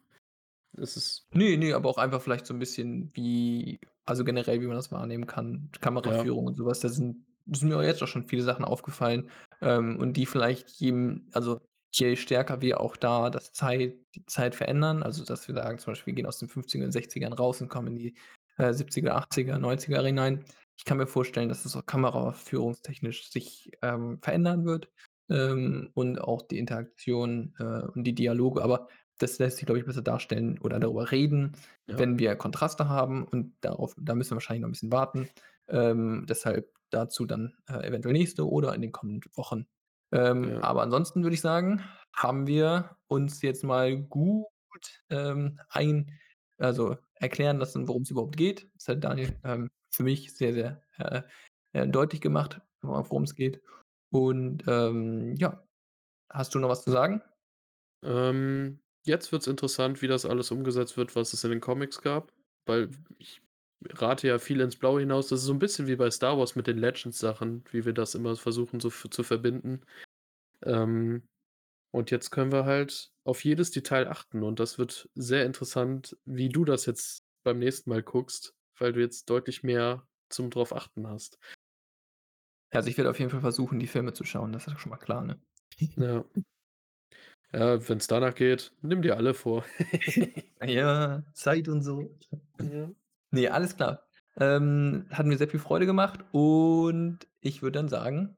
es ist Ne, ne, aber auch einfach vielleicht so 'n bisschen wie also, generell, wie man das wahrnehmen kann, Ja. Kameraführung und so was. Da sind sind mir auch jetzt auch schon viele Sachen aufgefallen, ähm, und die vielleicht jedem also, je stärker wir auch da das Zeit die Zeit verändern, also, dass wir sagen zum Beispiel, wir gehen aus den 50ern, 60ern raus und kommen in die, äh, 70er, 80er, 90er hinein. Ich kann mir vorstellen, dass es auch kameraführungstechnisch sich, ähm, verändern wird, ähm, und auch die Interaktion, äh, und die Dialoge, aber das lässt sich, glaube ich, besser darstellen oder darüber reden, Ja. wenn wir Kontraste haben und darauf da müssen wir wahrscheinlich noch 'n bisschen warten. Ähm, deshalb dazu dann, äh, eventuell nächste oder in den kommenden Wochen. Ähm, Ja. aber ansonsten würde ich sagen, haben wir uns jetzt mal gut, ähm, ein also, erklären lassen, worum's überhaupt geht. Das hat Daniel, ähm, für mich sehr, sehr, äh, äh, deutlich gemacht, wo worum's geht. Und, ähm, ja, hast du noch was zu sagen? Ähm, jetzt wird's interessant, wie das alles umgesetzt wird, was es in den Comics gab, weil ich rate ja viel ins Blaue hinaus. Das ist so 'n bisschen wie bei Star Wars mit den Legends-Sachen, wie wir das immer versuchen so zu verbinden. Ähm, und jetzt können wir halt auf jedes Detail achten und das wird sehr interessant, wie du das jetzt beim nächsten Mal guckst, weil du jetzt deutlich mehr zum drauf achten hast. Also, ich werde auf jeden Fall versuchen, die Filme zu schauen, das ist schon mal klar, ne? Ja. Ja, wenn's danach geht, nimm dir alle vor. Ja, Zeit und so. Ja. Ne, alles klar. Ähm, hat mir sehr viel Freude gemacht und ich würde dann sagen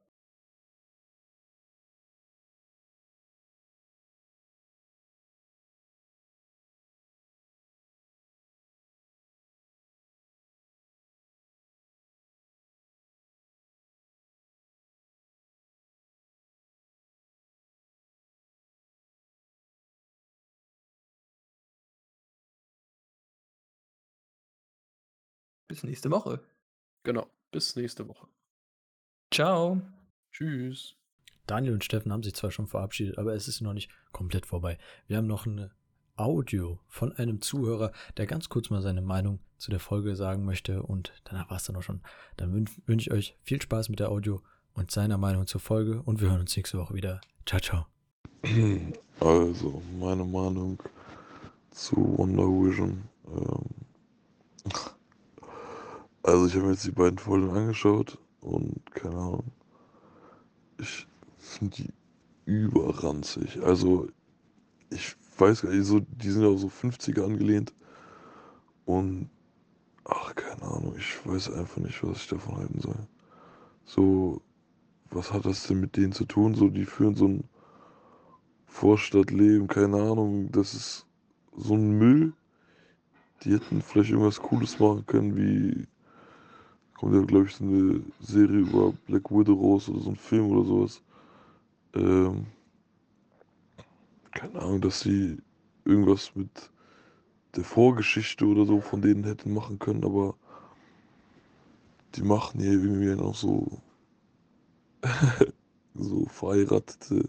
bis nächste Woche. Genau, bis nächste Woche. Tschau. Tschüss. Daniel und Steffen haben sich zwar schon verabschiedet, aber es ist noch nicht komplett vorbei. Wir haben noch 'ne Audio von einem Zuhörer, der ganz kurz mal seine Meinung zu der Folge sagen möchte und danach war's dann auch schon. Dann wünsch wünsche ich euch viel Spaß mit der Audio und seiner Meinung zur Folge und wir hören uns nächste Woche wieder. Tschau, tschau. Also, meine Meinung zu Wonder Vision, ähm also, ich habe mir jetzt die beiden Folgen angeschaut und keine Ahnung. Ich finde die überranzig. Also, ich weiß gar nicht, so die sind auch so 50er angelehnt und ach, keine Ahnung, ich weiß einfach nicht, was ich davon halten soll. So, was hat das denn mit denen zu tun? So, die führen so 'n Vorstadtleben, keine Ahnung, das ist so 'n Müll. Die hätten vielleicht irgendwas Cooles machen können, wie kommt ja, glaube ich, so 'ne Serie über Black Widow raus oder so 'n Film oder so was. Ähm keine Ahnung, dass sie irgendwas mit der Vorgeschichte oder so von denen hätten machen können, aber die machen hier irgendwie noch so so verheiratete,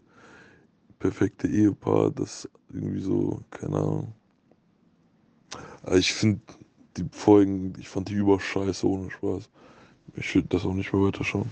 perfekte Ehepaar, das irgendwie so keine Ahnung. Ah, ich finde die Folgen ich fand die überscheiße, ohne Spaß. Ich würde das auch nicht mehr weiterschauen.